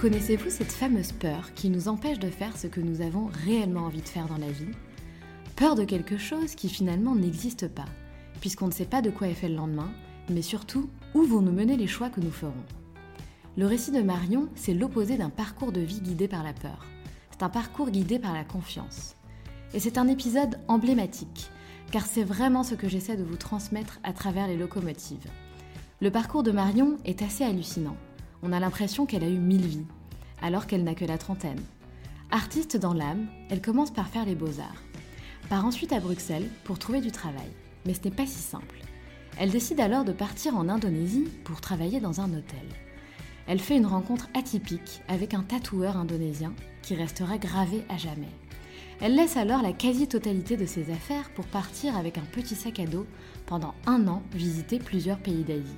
Connaissez-vous cette fameuse peur qui nous empêche de faire ce que nous avons réellement envie de faire dans la vie? Peur de quelque chose qui finalement n'existe pas, puisqu'on ne sait pas de quoi est fait le lendemain, mais surtout où vont nous mener les choix que nous ferons? Le récit de Marion, c'est l'opposé d'un parcours de vie guidé par la peur. C'est un parcours guidé par la confiance. Et c'est un épisode emblématique, car c'est vraiment ce que j'essaie de vous transmettre à travers les locomotives. Le parcours de Marion est assez hallucinant. On a l'impression qu'elle a eu mille vies, alors qu'elle n'a que la trentaine. Artiste dans l'âme, elle commence par faire les beaux-arts. Part ensuite à Bruxelles pour trouver du travail. Mais ce n'est pas si simple. Elle décide alors de partir en Indonésie pour travailler dans un hôtel. Elle fait une rencontre atypique avec un tatoueur indonésien qui restera gravé à jamais. Elle laisse alors la quasi-totalité de ses affaires pour partir avec un petit sac à dos pendant un an visiter plusieurs pays d'Asie.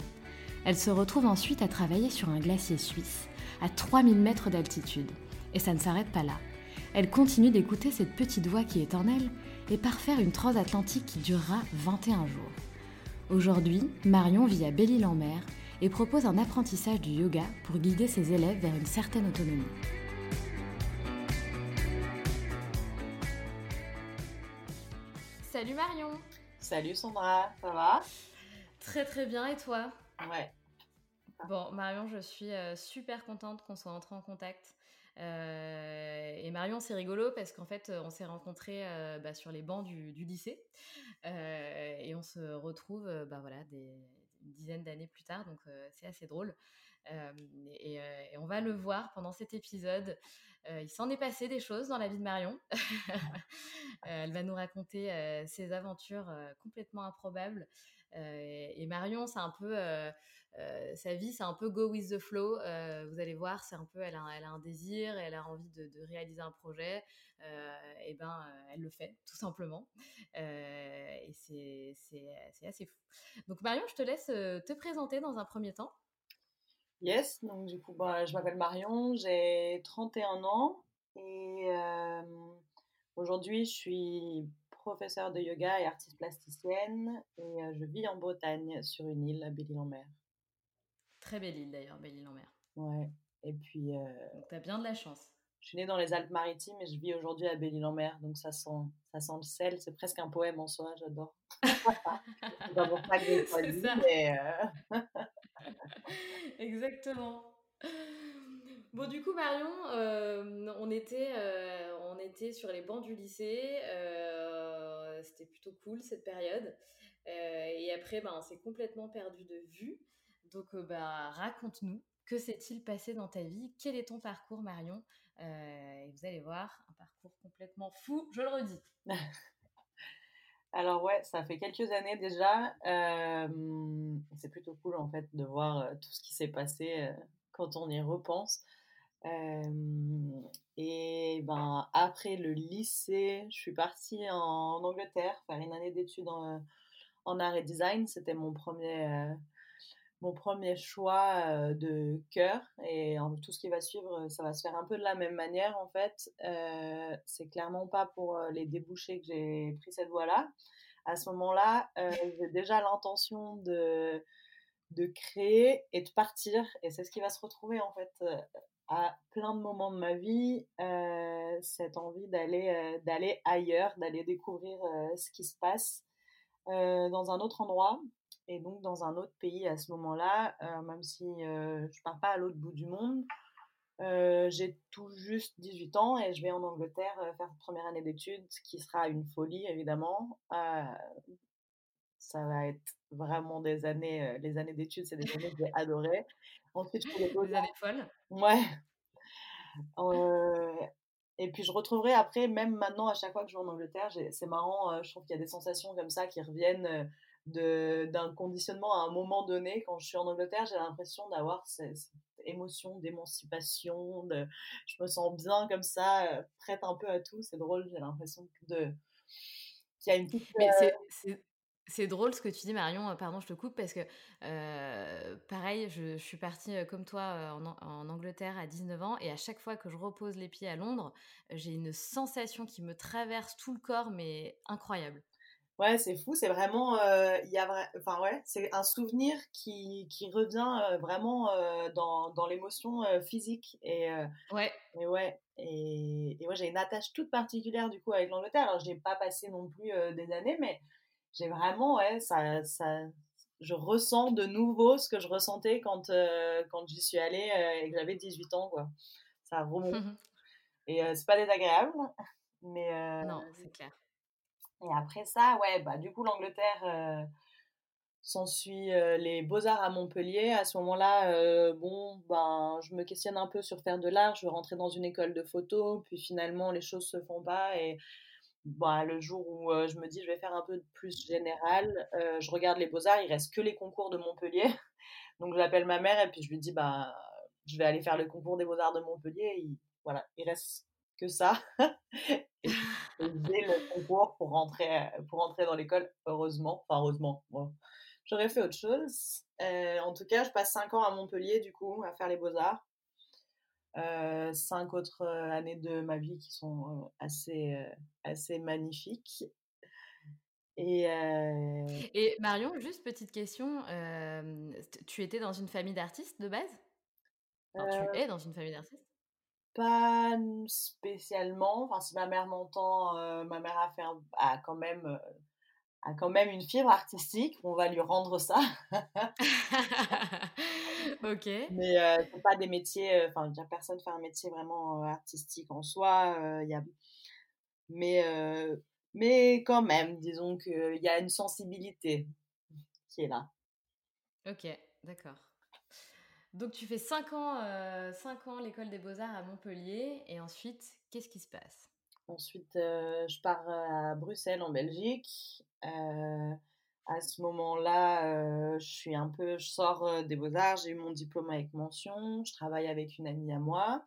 Elle se retrouve ensuite à travailler sur un glacier suisse, à 3000 mètres d'altitude. Et ça ne s'arrête pas là. Elle continue d'écouter cette petite voix qui est en elle et parfaire une transatlantique qui durera 21 jours. Aujourd'hui, Marion vit à Belle-Île-en-Mer et propose un apprentissage du yoga pour guider ses élèves vers une certaine autonomie. Salut Marion Salut Sandra, ça va? Très très bien et toi? Bon Marion, je suis euh, super contente qu'on soit entrés en contact. Euh, et Marion, c'est rigolo parce qu'en fait, on s'est rencontrés euh, bah, sur les bancs du, lycée et on se retrouve bah, voilà, des, une dizaine d'années plus tard, donc c'est assez drôle. Et, on va le voir pendant cet épisode. il s'en est passé des choses dans la vie de Marion. elle va nous raconter ses aventures complètement improbables. Et Marion, c'est un peu sa vie, c'est un peu go with the flow. vous allez voir, c'est un peu, elle a, un désir, elle a envie de, réaliser un projet. et ben, elle le fait tout simplement. et c'est assez fou. Donc Marion, je te laisse te présenter dans un premier temps. Yes, donc du coup, bah, je m'appelle Marion, j'ai 31 ans et aujourd'hui je suis professeure de yoga et artiste plasticienne et je vis en Bretagne sur une île à Belle-Île-en-Mer. Très belle île d'ailleurs, Belle-Île-en-Mer. Ouais, et puis. Donc t'as bien de la chance. Je suis née dans les Alpes-Maritimes et je vis aujourd'hui à Belle-Île-en-Mer, donc ça sent, ça sent le sel, c'est presque un poème en soi, j'adore. que j'ai choisi, mais. Exactement. Du coup, Marion, euh, on, était, euh, on était sur les bancs du lycée. Euh, C'était plutôt cool cette période. et après, ben, on s'est complètement perdu de vue. Donc, bah, raconte-nous, que s'est-il passé dans ta vie? Quel est ton parcours, Marion? Et vous allez voir, un parcours complètement fou, je le redis. Alors ouais, ça fait quelques années déjà. c'est plutôt cool en fait de voir tout ce qui s'est passé quand on y repense. Et ben après le lycée, je suis partie en Angleterre faire une année d'études en, art et design. C'était mon premier mon premier choix de cœur et en, tout ce qui va suivre, ça va se faire un peu de la même manière en fait. c'est clairement pas pour les débouchés que j'ai pris cette voie-là. À ce moment-là, j'ai déjà l'intention de, de créer et de partir et c'est ce qui va se retrouver en fait à plein de moments de ma vie, cette envie d'aller d'aller ailleurs, d'aller découvrir ce qui se passe dans un autre endroit et donc dans un autre pays à ce moment-là, euh, même si euh, je pars pas à l'autre bout du monde. Euh, j'ai tout juste 18 ans et je vais en Angleterre faire une première année d'études, qui sera une folie évidemment. Ça va être vraiment des années, les années d'études, c'est des années que j'ai adorées. Ensuite, je des années folles. Ouais. et puis je retrouverai après, même maintenant, à chaque fois que je vais en Angleterre, c'est marrant, je trouve qu'il y a des sensations comme ça qui reviennent d'un conditionnement à un moment donné. Quand je suis en Angleterre, j'ai l'impression d'avoir cette, émotion d'émancipation, de, je me sens bien comme ça, euh, prête un peu à tout. C'est drôle, j'ai l'impression de qu'il y a une petite. Mais euh, c'est drôle ce que tu dis, Marion. Euh, pardon, je te coupe parce que, pareil, je, suis partie comme toi en, en, Angleterre à 19 ans et à chaque fois que je repose les pieds à Londres, j'ai une sensation qui me traverse tout le corps, mais incroyable. Ouais, c'est fou, c'est vraiment, il y a enfin ouais, c'est un souvenir qui, qui revient vraiment dans, dans l'émotion physique et ouais, et ouais, et, et j'ai une attache toute particulière du coup avec l'Angleterre. Alors j'ai pas passé non plus des années, mais j'ai vraiment ouais, ça, ça, je ressens de nouveau ce que je ressentais quand quand j'y suis allée et que j'avais 18 ans quoi. Ça remonte et c'est pas désagréable, mais non, c'est clair. Et après ça, ouais, bah, du coup, l'Angleterre euh, s'ensuit euh, les beaux-arts à Montpellier. À ce moment-là, euh, bon, ben, je me questionne un peu sur faire de l'art. Je veux rentrer dans une école de photo, puis finalement, les choses se font pas. Et bah, le jour où je me dis, je vais faire un peu plus général, je regarde les beaux-arts, il reste que les concours de Montpellier. Donc, j'appelle ma mère et puis je lui dis, bah, je vais aller faire le concours des beaux-arts de Montpellier. Et, voilà, il reste que ça. j'ai le concours pour rentrer, pour dans l'école, heureusement. Enfin, heureusement, j'aurais fait autre chose. En tout cas, je passe 5 ans à Montpellier, du coup, à faire les beaux-arts. Euh, cinq autres euh, années de ma vie qui sont assez, assez magnifiques. Et, Et, Marion, juste petite question, tu étais dans une famille d'artistes de base? Tu es dans une famille d'artistes? Pas spécialement. Enfin, si ma mère m'entend, euh, ma mère a, fait a, quand même, euh, a quand même une fibre artistique. On va lui rendre ça. ok. Mais euh, c'est pas des métiers. Enfin, euh, personne fait un métier vraiment artistique en soi. Y a, mais, mais quand même, disons qu'il y a une sensibilité qui est là. Ok, d'accord. Donc tu fais 5 ans, euh, ans l'école des beaux-arts à Montpellier et ensuite, qu'est-ce qui se passe? Ensuite, euh, je pars à Bruxelles en Belgique. Euh, à ce moment-là, je suis un peu, je sors des beaux-arts, j'ai eu mon diplôme avec mention, je travaille avec une amie à moi,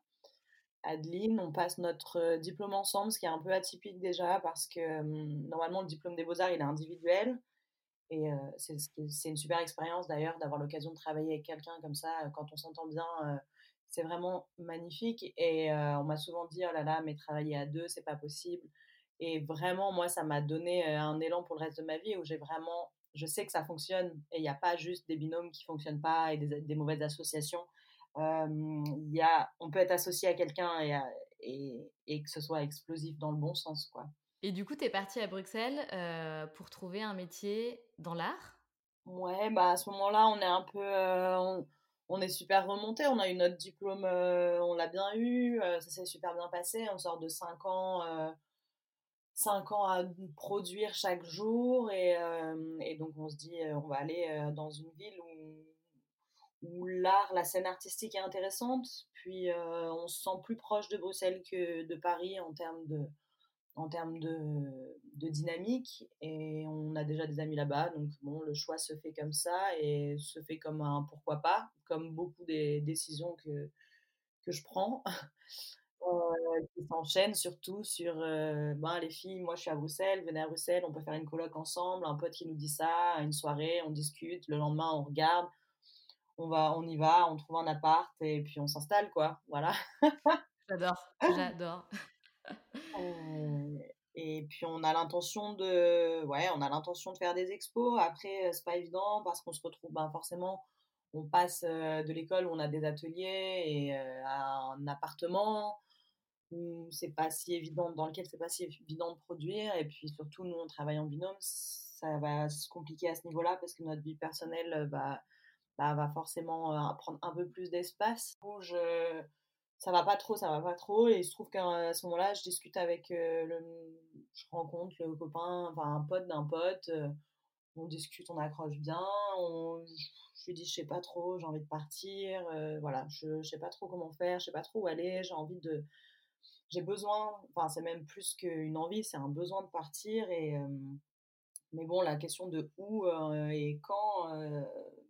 Adeline, on passe notre diplôme ensemble, ce qui est un peu atypique déjà parce que normalement le diplôme des beaux-arts il est individuel. Et c'est une super expérience d'ailleurs d'avoir l'occasion de travailler avec quelqu'un comme ça, quand on s'entend bien, c'est vraiment magnifique. Et on m'a souvent dit, oh là là, mais travailler à deux, c'est pas possible. Et vraiment, moi, ça m'a donné un élan pour le reste de ma vie où j'ai vraiment, je sais que ça fonctionne et il n'y a pas juste des binômes qui fonctionnent pas et des, des mauvaises associations. Il y a, on peut être associé à quelqu'un et, et, et que ce soit explosif dans le bon sens, quoi. Et du coup, tu es partie à Bruxelles euh, pour trouver un métier dans l'art? Ouais, bah à ce moment-là, on est un peu. Euh, on, est super remonté. On a eu notre diplôme, euh, on l'a bien eu. ça s'est super bien passé. On sort de 5 ans. 5 ans à produire chaque jour et, et, donc on se dit on va aller dans une ville où, l'art, la scène artistique est intéressante, puis on se sent plus proche de Bruxelles que de Paris en termes de, dynamique. Et on a déjà des amis là-bas donc bon le choix se fait comme ça et se fait comme un pourquoi pas comme beaucoup des décisions que je prends euh, qui s'enchaînent surtout sur euh, ben les filles moi je suis à Bruxelles venez à Bruxelles on peut faire une colloque ensemble un pote qui nous dit ça une soirée on discute le lendemain on regarde on va, on y va, on trouve un appart et puis on s'installe, quoi. Voilà. J'adore, j'adore. et puis on a l'intention de, ouais, on a l'intention de faire des expos. Après, c'est pas évident parce qu'on se retrouve, ben forcément, on passe de l'école où on a des ateliers et à un appartement c'est pas si évident, dans lequel c'est pas si évident de produire. Et puis surtout, nous, on travaille en binôme, ça va se compliquer à ce niveau-là parce que notre vie personnelle va, bah, va forcément prendre un peu plus d'espace. Je, ça va pas trop, ça va pas trop. Et il se trouve qu'à ce moment-là, je discute avec le, je rencontre le copain, enfin un pote d'un pote. on discute, on accroche bien. On, je lui dis, je sais pas trop, j'ai envie de partir. voilà, je sais pas trop comment faire, je sais pas trop où aller. J'ai envie de, j'ai besoin, enfin c'est même plus qu'une envie, c'est un besoin de partir. Et, mais bon, la question de où et quand,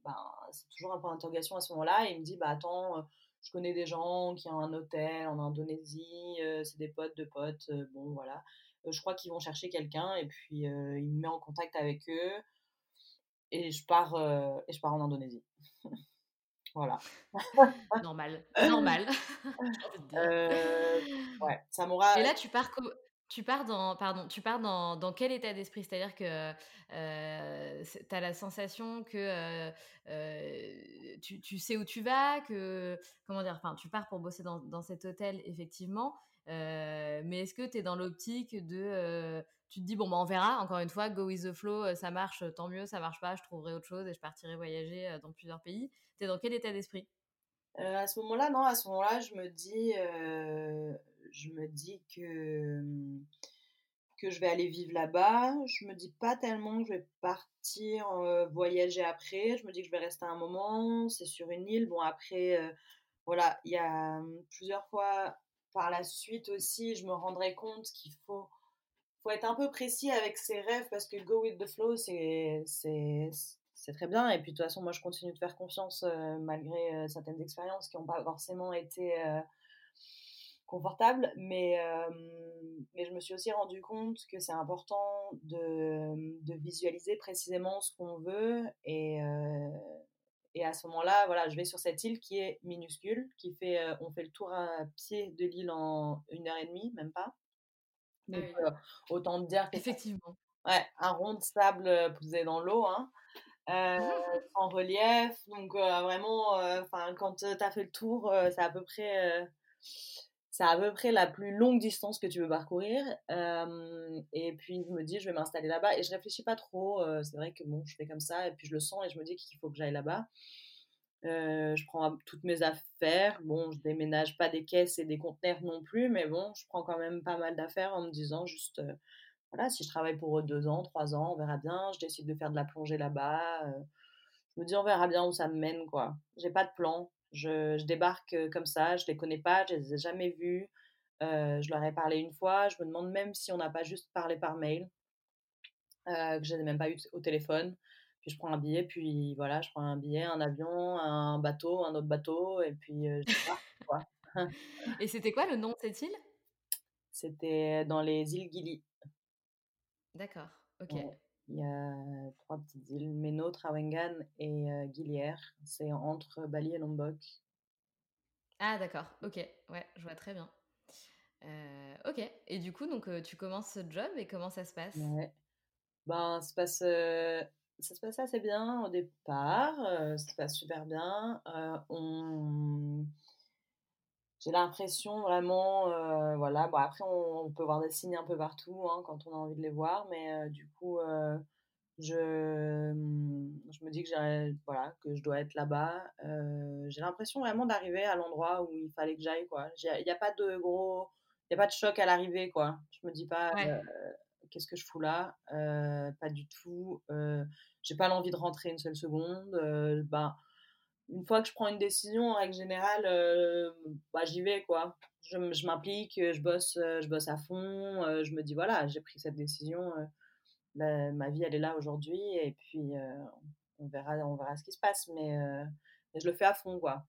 ben, c'est toujours un point d'interrogation à ce moment-là. Et il me dit, bah attends, je connais des gens qui ont un hôtel en Indonésie, c'est des potes de potes, bon voilà. je crois qu'ils vont chercher quelqu'un et puis il me met en contact avec eux et je pars, et je pars en Indonésie. Voilà. normal, normal. euh, ouais, ça m'aura. Et là, tu pars, tu pars dans, pardon, tu pars dans, dans quel état d'esprit? C'est-à-dire que euh, tu as la sensation que euh, euh, tu, tu, sais où tu vas, que comment dire, enfin, tu pars pour bosser dans, dans cet hôtel effectivement, mais est-ce que tu es dans l'optique de tu te dis bon bah on verra encore une fois go with the flow ça marche tant mieux ça marche pas je trouverai autre chose et je partirai voyager dans plusieurs pays T'es dans quel état d'esprit? Euh, À ce moment-là, non, à ce moment-là, je me dis, euh, je me dis que que je vais aller vivre là-bas. Je me dis pas tellement que je vais partir euh, voyager après. Je me dis que je vais rester un moment. C'est sur une île. Bon après, voilà, il y a plusieurs fois par la suite aussi, je me rendrai compte qu'il faut faut être un peu précis avec ses rêves parce que go with the flow, c'est très bien. Et puis de toute façon, moi, je continue de faire confiance euh, malgré euh, certaines expériences qui n'ont pas forcément été euh, confortables. Mais, mais je me suis aussi rendu compte que c'est important de, de, visualiser précisément ce qu'on veut. Et, et à ce moment-là, voilà, je vais sur cette île qui est minuscule, qui fait, on fait le tour à pied de l'île en une heure et demie, même pas. Ah Donc, autant dire qu'effectivement. Ouais, un rond de sable posé dans l'eau. Hein euh, en relief. Donc euh, vraiment, quand tu as fait le tour, c'est à peu près c'est à peu près la plus longue distance que tu veux parcourir. et puis je me dis, je vais m'installer là-bas et je réfléchis pas trop. c'est vrai que bon, je fais comme ça et puis je le sens et je me dis qu'il faut que j'aille là-bas. Je prends toutes mes affaires. Bon, je déménage pas des caisses et des conteneurs non plus, mais bon, je prends quand même pas mal d'affaires en me disant juste voilà, si je travaille pour deux ans, trois ans, on verra bien. Je décide de faire de la plongée là-bas. Euh, je me dis, on verra bien où ça me mène, quoi. J'ai pas de plan. Je, débarque euh, comme ça, je les connais pas, je les ai jamais vus. Euh, je leur ai parlé une fois. Je me demande même si on n'a pas juste parlé par mail, que je n'ai même pas eu au téléphone. Puis je prends un billet, puis voilà, je prends un billet, un avion, un bateau, un autre bateau, et puis je pars, quoi. et c'était quoi le nom de cette île? C'était dans les îles Gili. D'accord, ok. Il y a trois petites îles, Meno, Trawangan et euh, C'est entre Bali et Lombok. Ah d'accord, ok, ouais, je vois très bien. Euh, ok, et du coup, donc tu commences ce job et comment ça se passe? Ouais. Ben, ça se passe, ça se passe assez bien au départ, ça se passe super bien. on j'ai l'impression vraiment, euh, voilà, bon après on, peut voir des signes un peu partout hein, quand on a envie de les voir, mais du coup, je, mmh, je me dis que, voilà, que je dois être là-bas. j'ai l'impression vraiment d'arriver à l'endroit où il fallait que j'aille, quoi. Il n'y a pas de gros, il a pas de choc à l'arrivée, quoi. Je me dis pas, qu'est-ce que je fous là? Pas du tout. j'ai pas l'envie de rentrer une seule seconde. ben, une fois que je prends une décision, en règle générale, euh, bah, j'y vais, quoi. Je, je m'implique, je bosse, euh, je bosse à fond. Euh, je me dis, voilà, j'ai pris cette décision. ma vie, elle est là aujourd'hui. Et puis, on, verra, on verra ce qui se passe. Mais, mais, je le fais à fond, quoi.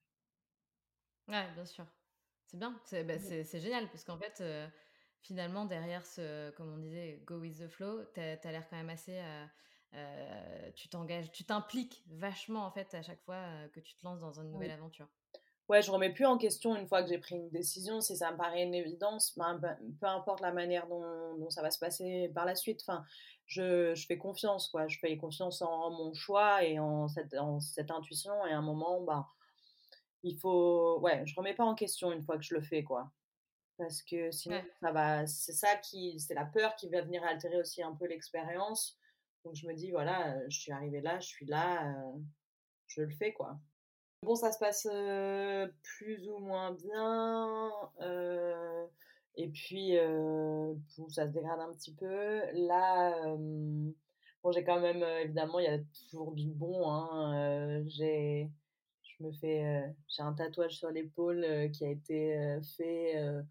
Ouais, bien sûr. C'est bien. C'est bah, génial. Parce qu'en fait, finalement, derrière ce, comme on disait, go with the flow, tu as, l'air quand même assez tu t'engages, tu t'impliques vachement en fait à chaque fois que tu te lances dans une nouvelle aventure. Ouais, je remets plus en question une fois que j'ai pris une décision, si ça me paraît une évidence, ben, ben, peu importe la manière dont, dont, ça va se passer par la suite. Enfin, je, je, fais confiance, quoi. Je fais confiance en, mon choix et en cette, en cette intuition. Et à un moment, bah, il faut, ouais, je remets pas en question une fois que je le fais, quoi. Parce que sinon, ça va, c'est ça qui, c'est la peur qui va venir altérer aussi un peu l'expérience. Donc je me dis, voilà, je suis arrivée là, je suis là, euh, je le fais, quoi. Bon, ça se passe plus ou moins bien. et puis, ça se dégrade un petit peu. Là, bon, j'ai quand même, évidemment, il y a toujours du bon. Hein, j'ai, je me fais, j'ai un tatouage sur l'épaule qui a été fait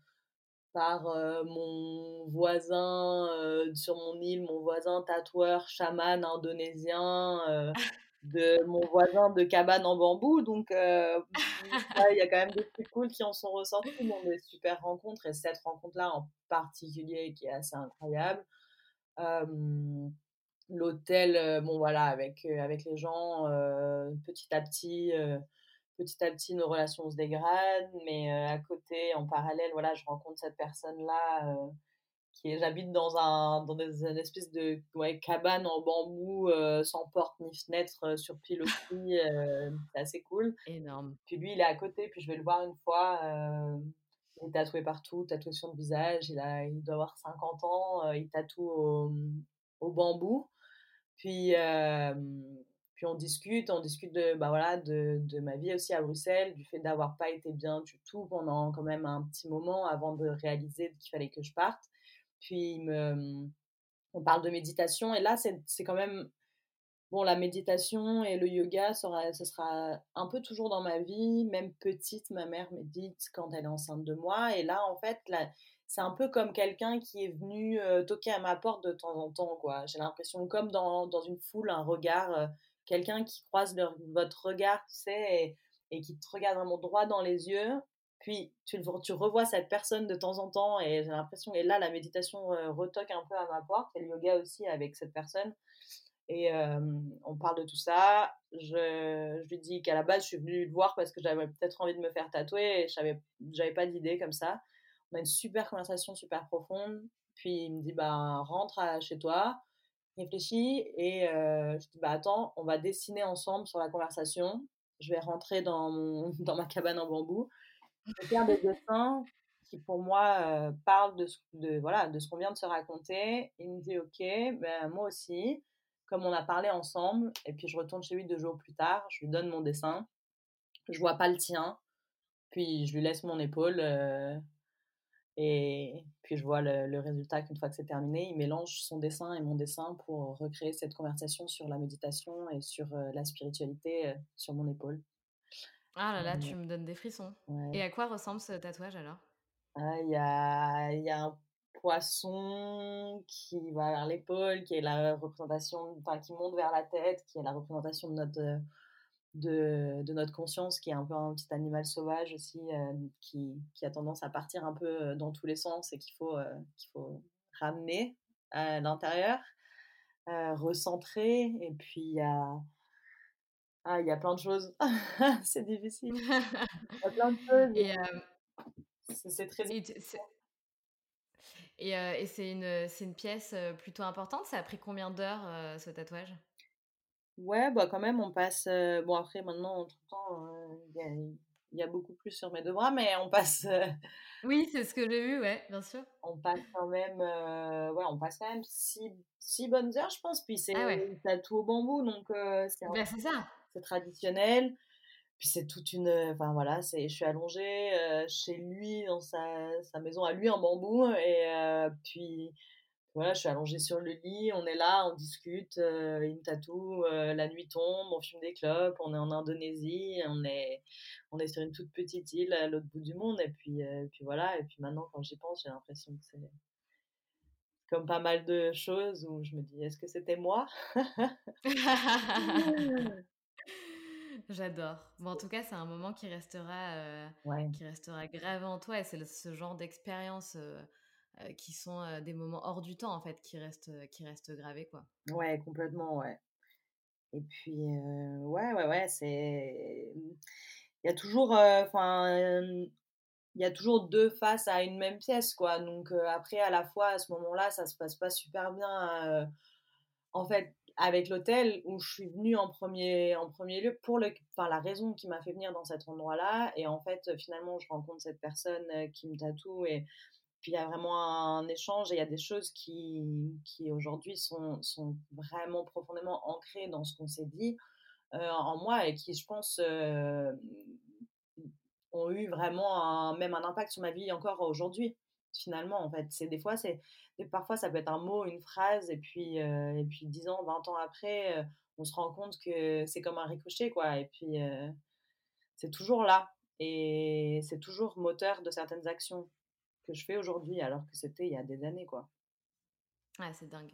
par mon voisin sur mon île, mon voisin tatoueur chaman indonésien de mon voisin de cabane en bambou. Donc, euh, il y a quand même des trucs cool qui en sont ressortis, dans des super rencontres. Et cette rencontre-là en particulier qui est assez incroyable. L'hôtel, euh, bon voilà, avec, euh, avec les gens, petit à petit, petit à petit, nos relations se dégradent. Mais à côté, en parallèle, voilà, je rencontre cette personne-là j'habite dans un dans des, une espèce de ouais, cabane en bambou euh, sans porte ni fenêtre euh, sur pilotis euh, c'est assez cool énorme puis lui il est à côté puis je vais le voir une fois il est tatoué partout tatoué sur le visage il a il doit avoir 50 ans il tatoue au, au bambou puis puis on discute, on discute de, bah voilà, de, de, ma vie aussi à Bruxelles, du fait d'avoir pas été bien du tout pendant quand même un petit moment avant de réaliser qu'il fallait que je parte. Puis on parle de méditation et là c'est quand même bon la méditation et le yoga sera, ce sera un peu toujours dans ma vie. Même petite, ma mère médite quand elle est enceinte de moi et là en fait c'est un peu comme quelqu'un qui est venu euh, toquer à ma porte de temps en temps quoi. J'ai l'impression comme dans, dans, une foule un regard, euh, quelqu'un qui croise votre regard, tu sais, et, qui te regarde vraiment droit dans les yeux puis tu, revois cette personne de temps en temps et j'ai l'impression, et là la méditation euh, retoque un peu à ma porte, et le yoga aussi avec cette personne. Et on parle de tout ça. Je, je lui dis qu'à la base, je suis venue le voir parce que j'avais peut-être envie de me faire tatouer et je n'avais pas d'idée comme ça. On a une super conversation, super profonde. Puis il me dit, bah, rentre chez toi, réfléchis. Et euh, je dis, bah, attends, on va dessiner ensemble sur la conversation. Je vais rentrer dans, mon, dans ma cabane en bambou je faire des dessins qui pour moi euh, parlent de ce, de, voilà, de ce qu'on vient de se raconter. Il me dit ok, ben, moi aussi, comme on a parlé ensemble, et puis je retourne chez lui deux jours plus tard, je lui donne mon dessin, je vois pas le tien, puis je lui laisse mon épaule, euh, et puis je vois le, résultat qu'une fois que c'est terminé, il mélange son dessin et mon dessin pour recréer cette conversation sur la méditation et sur euh, la spiritualité sur mon épaule. Ah là là, tu me donnes des frissons. Et à quoi ressemble ce tatouage alors? Ah, Il y, a, y a un poisson qui va vers l'épaule, qui est la représentation, enfin qui monte vers la tête, qui est la représentation de notre, de, de notre conscience, qui est un peu un petit animal sauvage aussi, euh, qui, qui, a tendance à partir un peu euh, dans tous les sens et qu'il faut, euh, qu'il faut ramener à l'intérieur, recentrer. Et puis il y a ah, il y a plein de choses. c'est difficile. Il y a plein de choses. Et c'est très. Et, et c'est une, une, pièce plutôt importante. Ça a pris combien d'heures ce tatouage? Ouais, bah quand même, on passe. bon, après, maintenant, entre temps, il y, y, a beaucoup plus sur mes deux bras, mais on passe. oui, c'est ce que j'ai vu, ouais, bien sûr. On passe quand même. ouais, on passe quand même six, six bonnes heures, je pense. Puis c'est ah ouais. tatou au bambou, donc c'est. Ben, c'est ça traditionnel. Puis c'est toute une, enfin voilà, c'est, je suis allongée euh, chez lui dans sa, sa, maison à lui en bambou et euh, puis voilà, je suis allongée sur le lit, on est là, on discute, euh, il me tatoue, la nuit tombe, on fume des clopes, on est en Indonésie, on est, on est sur une toute petite île à l'autre bout du monde et puis, puis voilà, et puis maintenant quand j'y pense, j'ai l'impression que c'est comme pas mal de choses où je me dis, est-ce que c'était moi? J'adore. Bon, en tout cas, c'est un moment qui restera, euh, qui restera gravé en toi et c'est ce genre d'expérience euh, qui sont des moments hors du temps en fait, qui restent, qui restent gravés quoi. Ouais, complètement, ouais. Et puis, ouais, ouais, ouais, c'est. Il y a toujours. Enfin. il y a toujours deux faces à une même pièce, quoi. Donc, après, à la fois, à ce moment-là, ça se passe pas super bien. en fait, avec l'hôtel où je suis venue en premier, en premier lieu pour le, enfin, la raison qui m'a fait venir dans cet endroit-là. Et en fait, finalement, je rencontre cette personne qui me tatoue il y a vraiment un échange et il y a des choses qui, qui aujourd'hui sont, sont vraiment profondément ancrées dans ce qu'on s'est dit euh, en moi et qui, je pense, euh, ont eu vraiment un, même un impact sur ma vie encore aujourd'hui finalement en fait. C'est des fois c'est parfois ça peut être un mot une phrase et puis euh, et puis 10 ans 20 ans après on se rend compte que c'est comme un ricochet quoi et puis c'est toujours là et c'est toujours moteur de certaines actions que je fais aujourd'hui, alors que c'était il y a des années, quoi. Ouais, c'est dingue.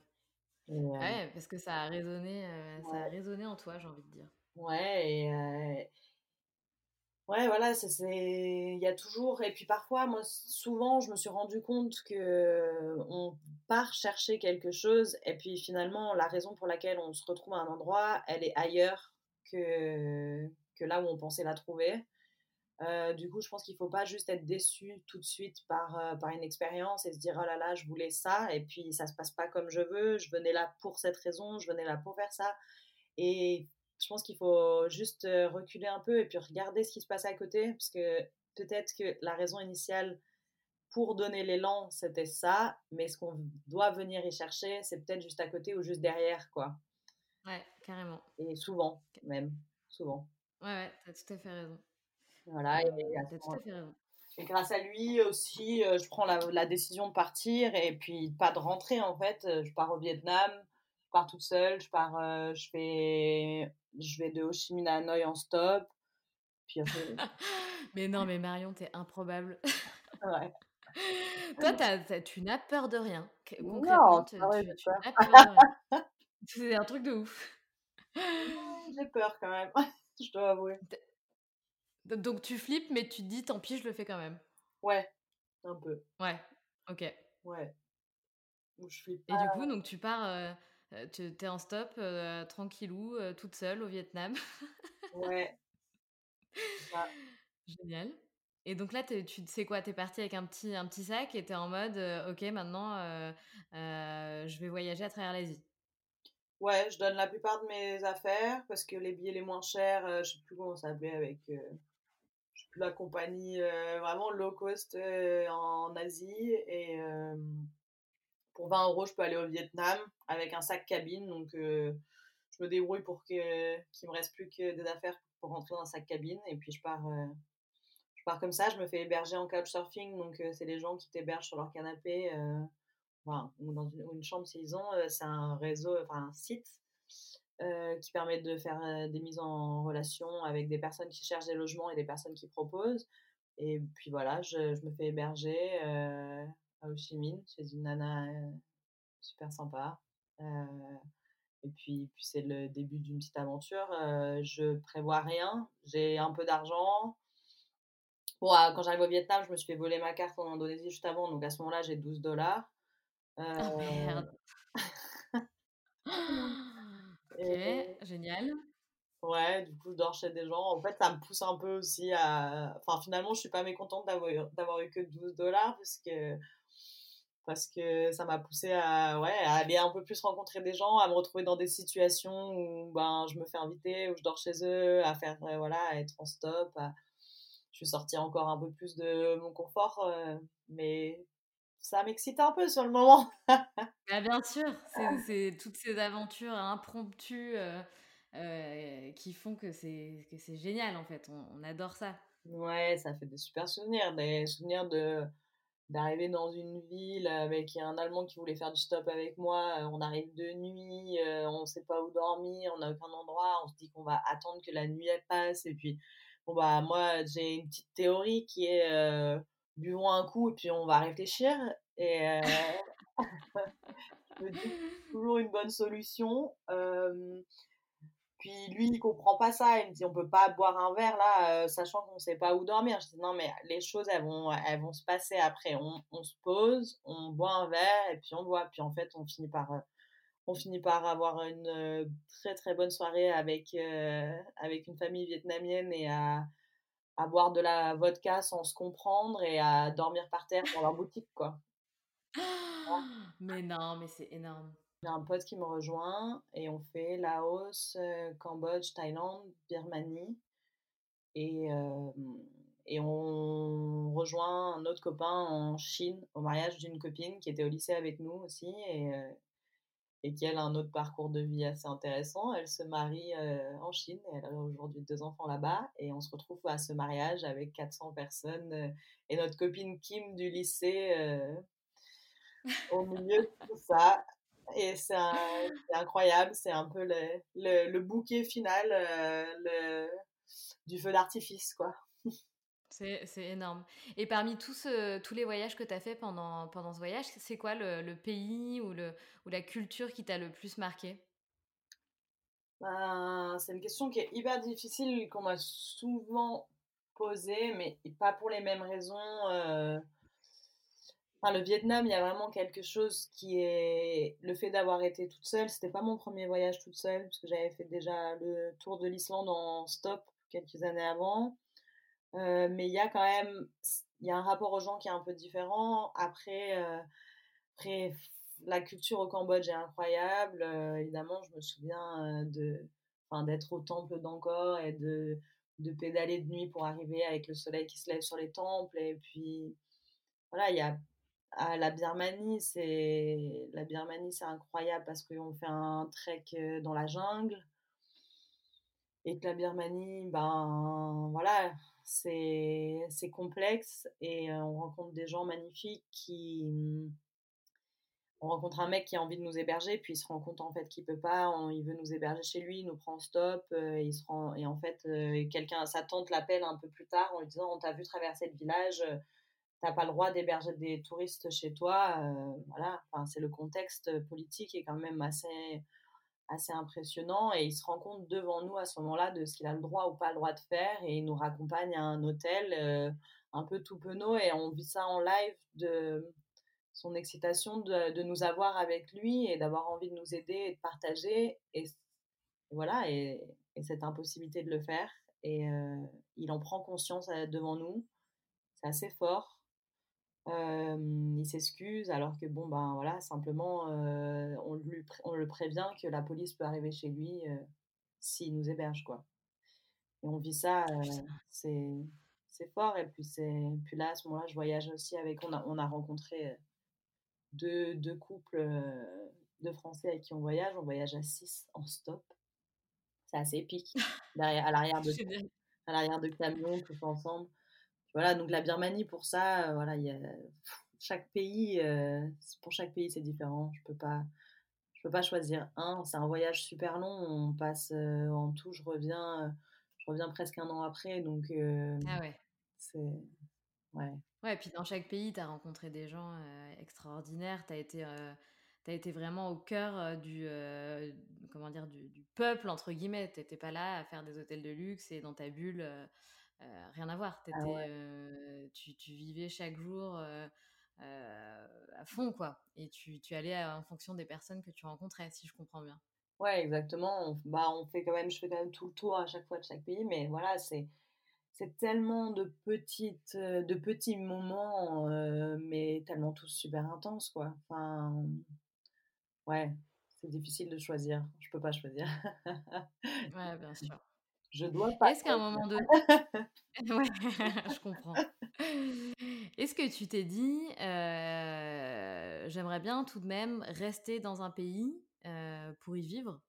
ouais, parce que ça a résonné, ça a résonné en toi, j'ai envie de dire. Ouais, et ouais, voilà, c'est, il y a toujours, et puis parfois, moi, souvent, je me suis rendu compte que on part chercher quelque chose, et puis finalement, la raison pour laquelle on se retrouve à un endroit, elle est ailleurs que que là où on pensait la trouver. Euh, du coup, je pense qu'il ne faut pas juste être déçu tout de suite par, euh, par une expérience et se dire oh là là, je voulais ça et puis ça se passe pas comme je veux. Je venais là pour cette raison, je venais là pour faire ça. Et je pense qu'il faut juste euh, reculer un peu et puis regarder ce qui se passe à côté parce que peut-être que la raison initiale pour donner l'élan, c'était ça, mais ce qu'on doit venir y chercher, c'est peut-être juste à côté ou juste derrière, quoi. Ouais, carrément. Et souvent, même, souvent. Ouais, ouais, t'as tout à fait raison. Voilà, et, grâce à lui aussi, je prends la, décision de partir et puis pas de rentrer en fait. Je pars au Vietnam, je pars toute seule, je pars, je fais, je vais de Ho Chi Minh à Hanoï en stop. Puis mais non, mais Marion, t'es improbable. ouais. Toi, tu n'as peur de rien. Concrètement, C'est un truc de ouf. J'ai peur quand même, je dois avouer. Donc tu flippes, mais tu te dis tant pis, je le fais quand même. Ouais, un peu. Ouais, ok. Ouais. je flippe Et du coup, donc tu pars, euh, euh, tu es en stop, euh, tranquillou, toute seule au Vietnam. ouais. Génial. Et donc là, tu sais quoi, tu es parti avec un petit, un petit sac et tu es en mode, ok, maintenant, je vais voyager à travers l'Asie. Ouais, je donne la plupart de mes affaires parce que les billets les moins chers, je sais plus comment ça s'appelait avec la compagnie euh, vraiment low cost euh, en Asie. Et euh, pour 20 euros, je peux aller au Vietnam avec un sac cabine. Donc, je me débrouille pour qu'il ne me reste plus que des affaires pour rentrer dans un sac cabine. Et puis, je pars, je pars comme ça. Je me fais héberger en couchsurfing. Donc, c'est les gens qui t'hébergent sur leur canapé. ou dans une chambre s'ils ont, c'est un réseau, enfin un site euh, qui permettent de faire euh, des mises en relation avec des personnes qui cherchent des logements et des personnes qui proposent. Et puis voilà, je, me fais héberger euh, à Ho Chi Minh chez une nana super sympa. et puis, puis c'est le début d'une petite aventure. je prévois rien, j'ai un peu d'argent. Bon, quand j'arrive au Vietnam, je me suis fait voler ma carte en Indonésie juste avant, donc à ce moment-là, j'ai 12 dollars. Oh merde! Ok, génial. Ouais, du coup, je dors chez des gens. En fait, ça me pousse un peu aussi à. Enfin, finalement, je suis pas mécontente d'avoir eu que 12 dollars parce que parce que ça m'a poussé à, ouais, à aller un peu plus rencontrer des gens, à me retrouver dans des situations où ben, je me fais inviter, où je dors chez eux, à faire, voilà, à être en stop. Je suis sortie encore un peu plus de mon confort, euh, mais ça m'excite un peu sur le moment. bah, bien sûr, c'est toutes ces aventures impromptues euh, euh, qui font que c'est génial en fait. On, adore ça. Ouais, ça fait des super souvenirs, des souvenirs de d'arriver dans une ville avec un Allemand qui voulait faire du stop avec moi. On arrive de nuit, euh, on ne sait pas où dormir, on n'a aucun endroit. On se dit qu'on va attendre que la nuit passe et puis bon bah moi j'ai une petite théorie qui est buvons un coup et puis on va réfléchir. Et euh, je toujours une bonne solution. Puis lui, il comprend pas ça. Il me dit, on peut pas boire un verre là, sachant qu'on sait pas où dormir. Je dis, non, mais les choses, elles vont, elles vont se passer après. On, on se pose, on boit un verre et puis on boit. Puis en fait, on finit par, on finit par avoir une très très bonne soirée avec, avec une famille vietnamienne et à, à boire de la vodka sans se comprendre et à dormir par terre dans leur boutique, quoi. Mais non, mais c'est énorme. J'ai un pote qui me rejoint et on fait Laos, Cambodge, Thaïlande, Birmanie. Et, et on rejoint un autre copain en Chine au mariage d'une copine qui était au lycée avec nous aussi et, et qui a un autre parcours de vie assez intéressant. Elle se marie en Chine elle a aujourd'hui deux enfants là-bas et on se retrouve à ce mariage avec 400 personnes et notre copine Kim du lycée au milieu de tout ça. Et c'est incroyable, c'est un peu le, bouquet final du feu d'artifice, quoi. C'est énorme. Et parmi tous, tous les voyages que tu as fait pendant, pendant ce voyage, c'est quoi le, pays ou, le, ou la culture qui t'a le plus marqué? Ben, C'est une question qui est hyper difficile, qu'on m'a souvent posée, mais pas pour les mêmes raisons le Vietnam, il y a vraiment quelque chose qui est le fait d'avoir été toute seule. C'était pas mon premier voyage toute seule, parce que j'avais fait déjà le tour de l'Islande en stop quelques années avant. Euh, mais il y a quand même, il y a un rapport aux gens qui est un peu différent. Après, euh, après la culture au Cambodge est incroyable. Euh, évidemment, je me souviens de, d'être au temple d'Angkor et de, de pédaler de nuit pour arriver avec le soleil qui se lève sur les temples. Et puis, voilà, il y a à la Birmanie, c'est la Birmanie, c'est incroyable parce qu'on fait un trek dans la jungle et que la Birmanie, ben voilà, c'est complexe et on rencontre des gens magnifiques qui on rencontre un mec qui a envie de nous héberger, puis il se rend compte en fait qu'il peut pas, il veut nous héberger chez lui, il nous prend stop, il se rend, et en fait quelqu'un, sa tante l'appelle un peu plus tard en lui disant on t'a vu traverser le village, t'as pas le droit d'héberger des touristes chez toi. Voilà, enfin, c'est le contexte politique est quand même assez, assez impressionnant et il se rend compte devant nous à ce moment-là de ce qu'il a le droit ou pas le droit de faire et il nous raccompagne à un hôtel euh, un peu tout penaud et on vit ça en live de son excitation de, de nous avoir avec lui et d'avoir envie de nous aider et de partager et, voilà et, et, cette impossibilité de le faire et euh, il en prend conscience devant nous. C'est assez fort il s'excuse alors que bon ben voilà simplement on, lui, on le prévient que la police peut arriver chez lui s'il nous héberge quoi. Et on vit ça, c'est c'est fort et puis c'est puis là à ce moment-là je voyage aussi avec on a on a rencontré deux, deux couples de Français avec qui on voyage, on voyage à 6 en stop. C'est assez épique. Derrière, à l'arrière de à l'arrière de camion tous ensemble voilà, donc la Birmanie pour ça, euh, voilà, il y a chaque pays, euh, pour chaque pays c'est différent. Je peux pas, je peux pas choisir un. C'est un voyage super long. On passe euh, en tout, je reviens, je reviens presque un an après, donc ah ouais. c'est ouais. Ouais, et puis dans chaque pays, tu as rencontré des gens extraordinaires. Tu as été tu été vraiment au cœur du, comment dire, du, du, peuple, entre guillemets. Tu n'étais pas là à faire des hôtels de luxe et dans ta bulle euh, rien à voir. Ah euh, tu, tu, vivais chaque jour euh, à fond, quoi. Et tu, tu allais en fonction des personnes que tu rencontrais, si je comprends bien. Ouais, exactement. On, bah, on fait quand même, je fais quand même tout le tour à chaque fois de chaque pays, mais voilà, c'est c'est tellement de petites de petits moments mais tellement tous super intenses quoi enfin ouais c'est difficile de choisir je peux pas choisir ouais bien sûr je dois pas. Est-ce qu'à un moment donné. ouais, je comprends. Est-ce que tu t'es dit, euh, j'aimerais bien tout de même rester dans un pays euh, pour y vivre?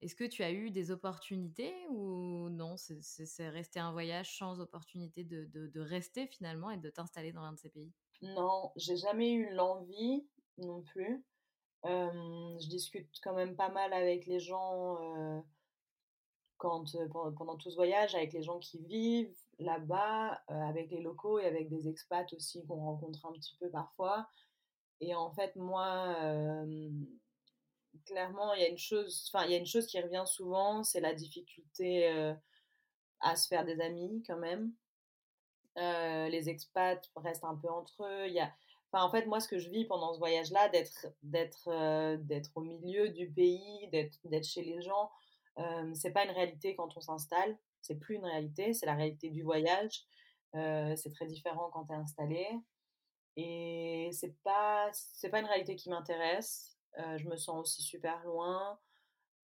Est-ce que tu as eu des opportunités ou non? C'est resté un voyage sans opportunité de, de, de rester finalement et de t'installer dans l'un de ces pays? Non, j'ai jamais eu l'envie non plus. Euh, je discute quand même pas mal avec les gens quand, pendant tout ce voyage avec les gens qui vivent là-bas, avec les locaux et avec des expats aussi qu'on rencontre un petit peu parfois. Et en fait, moi, clairement, il y a une chose, enfin, il y a une chose qui revient souvent, c'est la difficulté à se faire des amis quand même. les expats restent un peu entre eux. Il y a, en fait, moi, ce que je vis pendant ce voyage-là, d'être, d'être, d'être au milieu du pays, d'être, d'être chez les gens, c'est pas une réalité quand on s'installe. C'est plus une réalité, c'est la réalité du voyage. c'est très différent quand tu es installé. Et c'est pas, c'est pas une réalité qui m'intéresse. je me sens aussi super loin.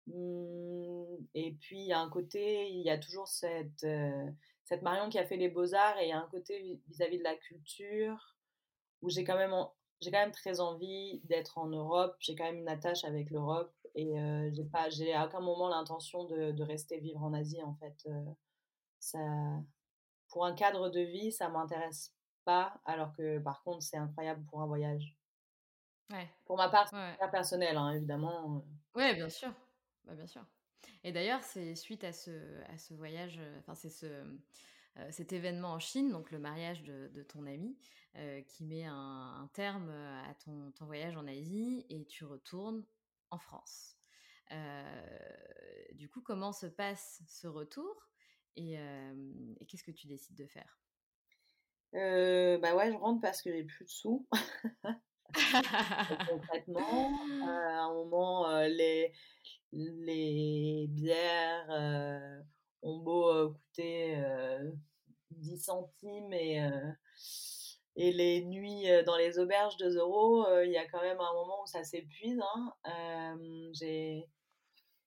Mmh, et puis, il y a un côté, il y a toujours cette, cette Marion qui a fait les beaux-arts et il y a un côté vis-à-vis de la culture où j'ai quand j'ai quand même très envie d'être en Europe. J'ai quand même une attache avec l'Europe et j'ai pas, j'ai à aucun moment l'intention de, de, rester vivre en Asie en fait. ça, pour un cadre de vie, ça m'intéresse pas, alors que par contre, c'est incroyable pour un voyage. Ouais. Pour ma part, c'est personnel, hein, évidemment. Ouais, bien sûr. Bah, bien sûr. Et d'ailleurs, c'est suite à ce, à ce voyage, enfin, c'est ce, cet événement en Chine, donc le mariage de, de ton ami, qui met un, un, terme à ton, ton, voyage en Asie et tu retournes en France. du coup, comment se passe ce retour et, et qu'est-ce que tu décides de faire? Bah ouais, je rentre parce que j'ai plus de sous. concrètement, à un moment, les, les bières ont beau coûter 10 centimes et, et les nuits dans les auberges 2 euros, il y a quand même un moment où ça s'épuise. Hein. j'ai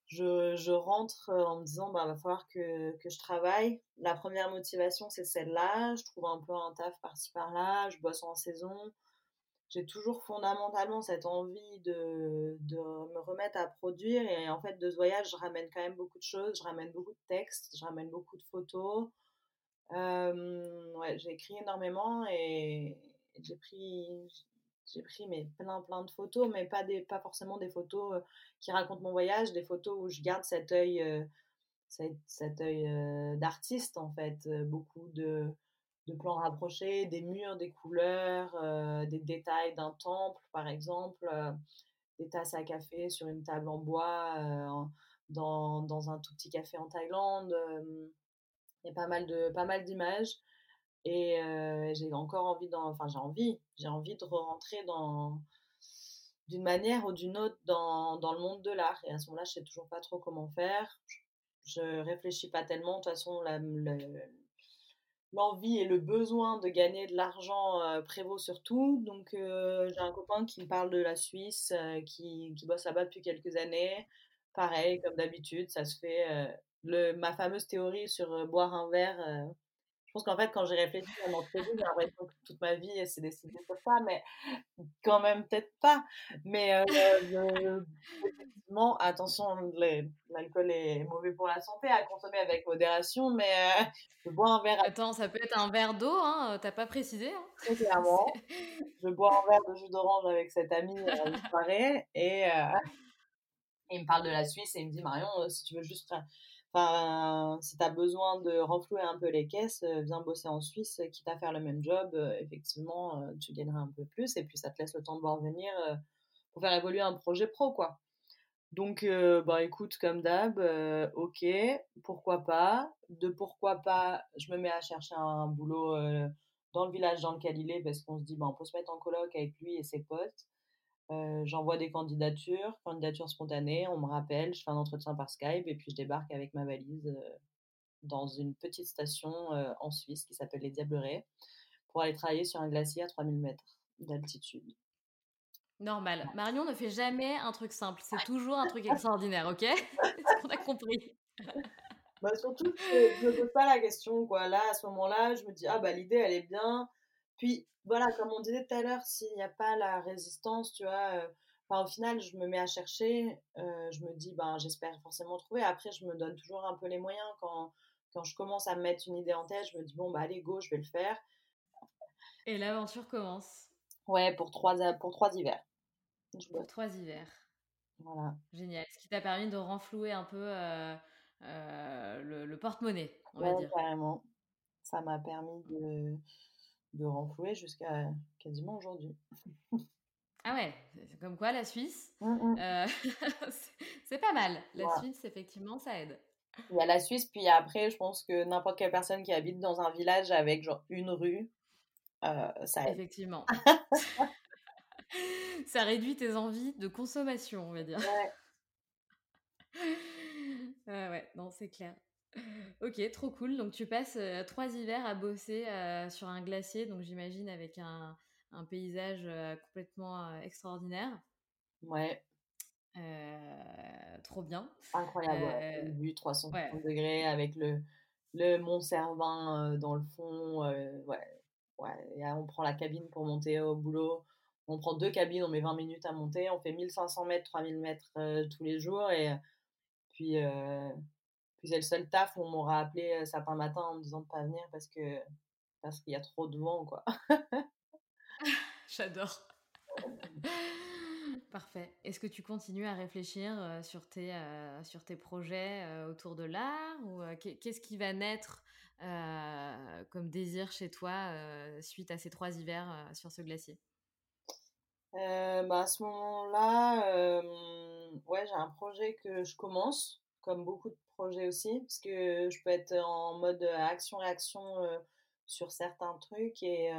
je, je, rentre en me disant bah va falloir que, que, je travaille. La première motivation c'est celle-là. Je trouve un peu un taf par-ci par-là. Je bosse en saison j'ai toujours fondamentalement cette envie de, de, me remettre à produire. Et en fait, de ce voyage, je ramène quand même beaucoup de choses. Je ramène beaucoup de textes, je ramène beaucoup de photos. Ouais, j'ai écrit énormément et j'ai pris, j'ai pris mais plein plein de photos, mais pas, des, pas forcément des photos qui racontent mon voyage, des photos où je garde cet œil, cet, cet œil d'artiste en fait. Beaucoup de de plans rapprochés, des murs, des couleurs, des détails d'un temple, par exemple, des tasses à café sur une table en bois dans, dans, un tout petit café en Thaïlande. Il y a pas mal de pas mal d'images et j'ai encore envie d'en, enfin j'ai envie, j'ai envie de rentrer dans d'une manière ou d'une autre dans, dans, le monde de l'art. Et à ce moment-là, je sais toujours pas trop comment faire. Je réfléchis pas tellement. De toute façon, l'envie et le besoin de gagner de l'argent euh, prévaut sur tout. Donc, euh, j'ai un copain qui me parle de la Suisse, euh, qui, qui, bosse là-bas depuis quelques années. Pareil, comme d'habitude, ça se fait. Le, ma fameuse théorie sur boire un verre. je pense qu'en fait, quand j'ai réfléchi à mon j'ai l'impression que toute ma vie s'est décidée sur ça, mais quand même peut-être pas. Mais effectivement, attention, l'alcool est mauvais pour la santé, à consommer avec modération, mais je bois un verre. Attends, ça peut être un verre d'eau, hein, t'as pas précisé. Hein? Très clairement. je bois un verre de jus d'orange avec cette amie à une soirée et, il me parle de la Suisse et il me dit Marion, si tu veux juste. Enfin, si tu as besoin de renflouer un peu les caisses, viens bosser en Suisse, quitte à faire le même job, effectivement, tu gagneras un peu plus et puis ça te laisse le temps de voir venir pour faire évoluer un projet pro, quoi. Donc, euh, bah écoute, comme d'hab, euh, ok, pourquoi pas. De pourquoi pas, je me mets à chercher un boulot euh, dans le village dans lequel il est parce qu'on se dit, bah, on peut se mettre en colloque avec lui et ses potes. J'envoie des candidatures, candidatures spontanées, on me rappelle, je fais un entretien par Skype et puis je débarque avec ma valise dans une petite station en Suisse qui s'appelle les Diablerets pour aller travailler sur un glacier à 3000 mètres d'altitude. Normal. Marion ne fait jamais un truc simple. C'est toujours un truc extraordinaire, ok? Ce qu'on a compris. bah, surtout, je ne me pose pas la question. Quoi. Là, à ce moment-là, je me dis, ah bah l'idée, elle est bien. Puis, voilà, comme on disait tout à l'heure, s'il n'y a pas la résistance, tu vois, euh, au final, je me mets à chercher. Euh, je me dis, ben, j'espère forcément trouver. Après, je me donne toujours un peu les moyens. Quand, quand je commence à me mettre une idée en tête, je me dis, bon, bah allez, go, je vais le faire. Et l'aventure commence. Ouais, pour trois, pour trois hivers. Pour trois hivers. Voilà. Génial. Ce qui t'a permis de renflouer un peu euh, le, porte-monnaie, on va dire. Carrément. Ça m'a permis de, de renflouer jusqu'à quasiment aujourd'hui. Ah ouais, comme quoi la Suisse, mmh, mmh. c'est pas mal. La Suisse, effectivement, ça aide. Il y a la Suisse, puis après, je pense que n'importe quelle personne qui habite dans un village avec genre une rue, ça aide. Effectivement. ça réduit tes envies de consommation, on va dire. Ouais. ouais, non, c'est clair. Ok, trop cool. Donc tu passes trois hivers à bosser sur un glacier, donc j'imagine avec un, un paysage complètement extraordinaire. Ouais. trop bien. Incroyable, ouais. vue 360 degrés avec le, le Mont Cervin dans le fond. ouais, ouais. Et on prend la cabine pour monter au boulot. On prend deux cabines, on met 20 minutes à monter. On fait 1500 mètres, 3000 mètres tous les jours. Et puis, puis c'est le seul taf où on m'aura appelé certains matins en me disant de pas venir parce que parce qu'il y a trop de vent, quoi. J'adore. Parfait. Est-ce que tu continues à réfléchir sur, tes, sur tes projets autour de l'art ou qu'est-ce qui va naître comme désir chez toi suite à ces trois hivers sur ce glacier? Bah, À ce moment-là, ouais, j'ai un projet que je commence, comme beaucoup de projets aussi, parce que je peux être en mode action-réaction sur certains trucs et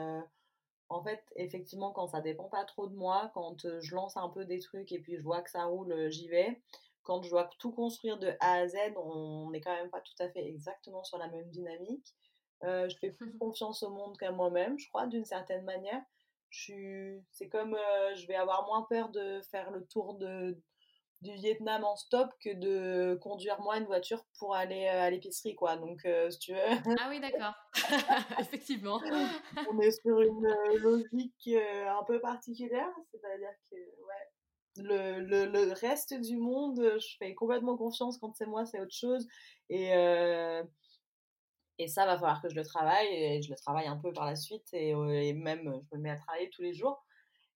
en fait, effectivement, quand ça dépend pas trop de moi, quand je lance un peu des trucs et puis je vois que ça roule, j'y vais. Quand je dois tout construire de A à Z, on n'est quand même pas tout à fait exactement sur la même dynamique. je fais plus confiance au monde qu'à moi-même, je crois, d'une certaine manière. C'est comme je vais avoir moins peur de faire le tour de, du Vietnam en stop que de conduire moi une voiture pour aller euh, à l'épicerie, quoi. Donc, euh, si tu veux. Ah oui, d'accord. Effectivement. On est sur une euh, logique un peu particulière, c'est-à-dire que, ouais. Le, le, le, reste du monde, je fais complètement confiance quand c'est moi, c'est autre chose. Et, et ça, va falloir que je le travaille. Et je le travaille un peu par la suite. Et, et même, je me mets à travailler tous les jours.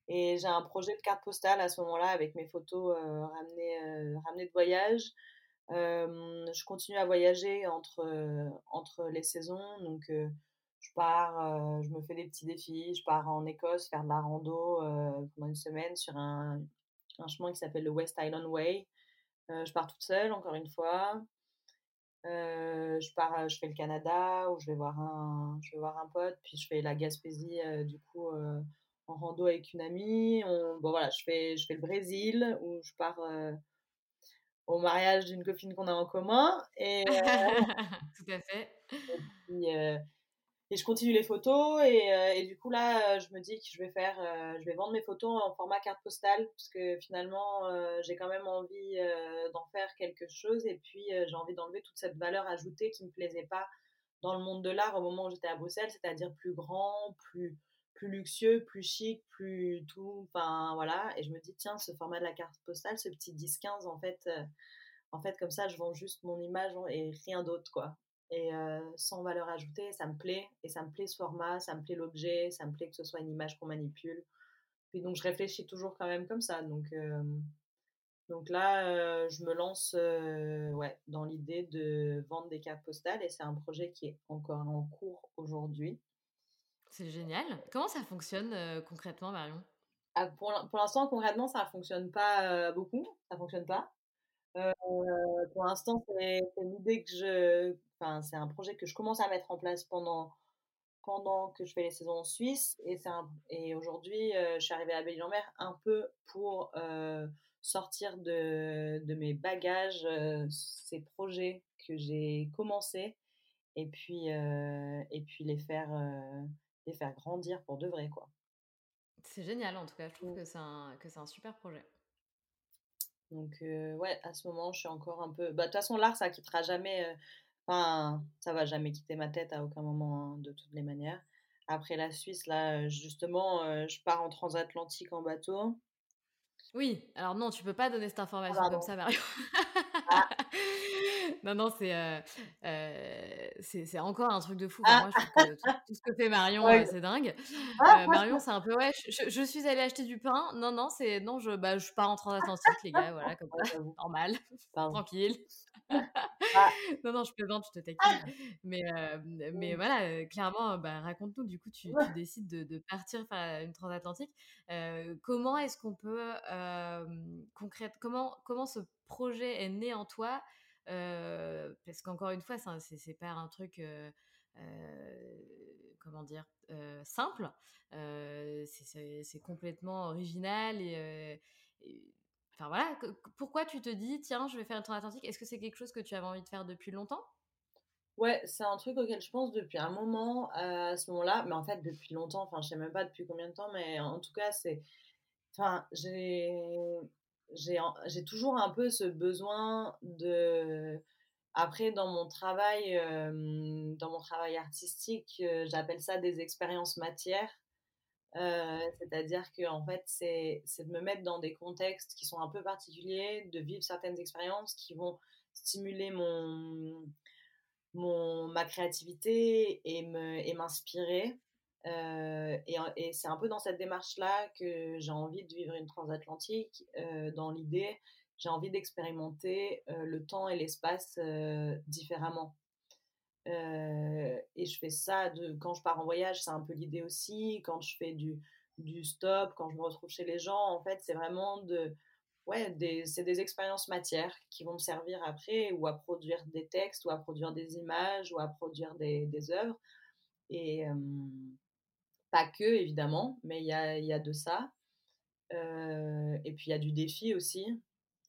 Et j'ai un projet de carte postale à ce moment-là avec mes photos euh, ramenées, euh, ramenées de voyage. Euh, je continue à voyager entre, entre les saisons. Donc, je pars, je me fais des petits défis. Je pars en Écosse faire de la rando pendant une semaine sur un, un chemin qui s'appelle le West Island Way. je pars toute seule, encore une fois. je pars, je fais le Canada où je vais voir un, je vais voir un pote, puis je fais la Gaspésie du coup en rando avec une amie. bon voilà, je fais, je fais le Brésil où je pars euh, au mariage d'une copine qu'on a en commun. Et, euh, Tout à fait. Euh, et, je continue les photos et, et, du coup là, je me dis que je vais faire, je vais vendre mes photos en format carte postale parce que finalement, j'ai quand même envie d'en faire quelque chose et puis j'ai envie d'enlever toute cette valeur ajoutée qui me plaisait pas dans le monde de l'art au moment où j'étais à Bruxelles, c'est-à-dire plus grand, plus plus luxueux, plus chic, plus tout, enfin voilà. Et je me dis, tiens, ce format de la carte postale, ce petit 10-15, en fait, euh, en fait, comme ça, je vends juste mon image et rien d'autre, quoi. Et euh, sans valeur ajoutée, ça me plaît. Et ça me plaît ce format, ça me plaît l'objet, ça me plaît que ce soit une image qu'on manipule. Puis donc, je réfléchis toujours quand même comme ça. Donc, euh, donc là, je me lance ouais, dans l'idée de vendre des cartes postales et c'est un projet qui est encore en cours aujourd'hui. C'est génial. Comment ça fonctionne euh, concrètement, Marion? Ah, Pour, l'instant, concrètement, ça ne fonctionne pas euh, beaucoup. Ça ne fonctionne pas. Euh, pour l'instant, c'est l'idée que je. Enfin, c'est un projet que je commence à mettre en place pendant, pendant que je fais les saisons en Suisse. Et, et aujourd'hui, je suis arrivée à Belle-en-Mer un peu pour sortir de, de, mes bagages ces projets que j'ai commencés et puis, et puis les faire et faire grandir pour de vrai, quoi. C'est génial, en tout cas, je trouve mmh. que c'est un, que un super projet. Donc, ouais, à ce moment, je suis encore un peu. Bah, de toute façon, l'art, ça quittera jamais. Enfin, ça va jamais quitter ma tête à aucun moment, hein, de toutes les manières. Après la Suisse, là, justement, je pars en transatlantique en bateau. Oui, alors non, tu peux pas donner cette information comme ça, Mario. Ah. Non, non, c'est euh, euh, c'est encore un truc de fou. moi, je trouve que tout, ce que fait Marion, euh, c'est dingue. Marion, c'est un peu, ouais, je, suis allée acheter du pain. Non, non, c'est non, je, bah, je pars en transatlantique, les gars, voilà, comme ça, normal, tranquille. Ah. Non, non, je plaisante, je te taquine. Mais, mais voilà, clairement, bah, raconte-nous, du coup, tu, décides de, partir faire une transatlantique. comment est-ce qu'on peut, concrète, comment, comment ce projet est né en toi Parce qu'encore une fois, c'est pas un truc... comment dire, simple. c'est complètement original et, voilà, pourquoi tu te dis, tiens, je vais faire une transatlantique Est-ce que c'est quelque chose que tu avais envie de faire depuis longtemps? Ouais, c'est un truc auquel je pense depuis un moment à ce moment-là, mais en fait depuis longtemps, enfin je sais même pas depuis combien de temps, mais en tout cas c'est, enfin j'ai, j'ai, toujours un peu ce besoin de, après dans mon travail, dans mon travail artistique, j'appelle ça des expériences matières. Euh, c'est-à-dire que en fait, c'est de me mettre dans des contextes qui sont un peu particuliers, de vivre certaines expériences qui vont stimuler mon, mon ma créativité et m'inspirer. Euh, et, c'est un peu dans cette démarche-là que j'ai envie de vivre une transatlantique. Euh, dans l'idée, j'ai envie d'expérimenter le temps et l'espace différemment. Euh, et je fais ça quand je pars en voyage, c'est un peu l'idée aussi. Quand je fais du, stop, quand je me retrouve chez les gens, en fait, c'est vraiment ouais, des, c'est des expériences matières qui vont me servir après ou à produire des textes ou à produire des images ou à produire des, des œuvres. Et pas que, évidemment, mais il y a, y a, de ça. Et puis il y a du défi aussi.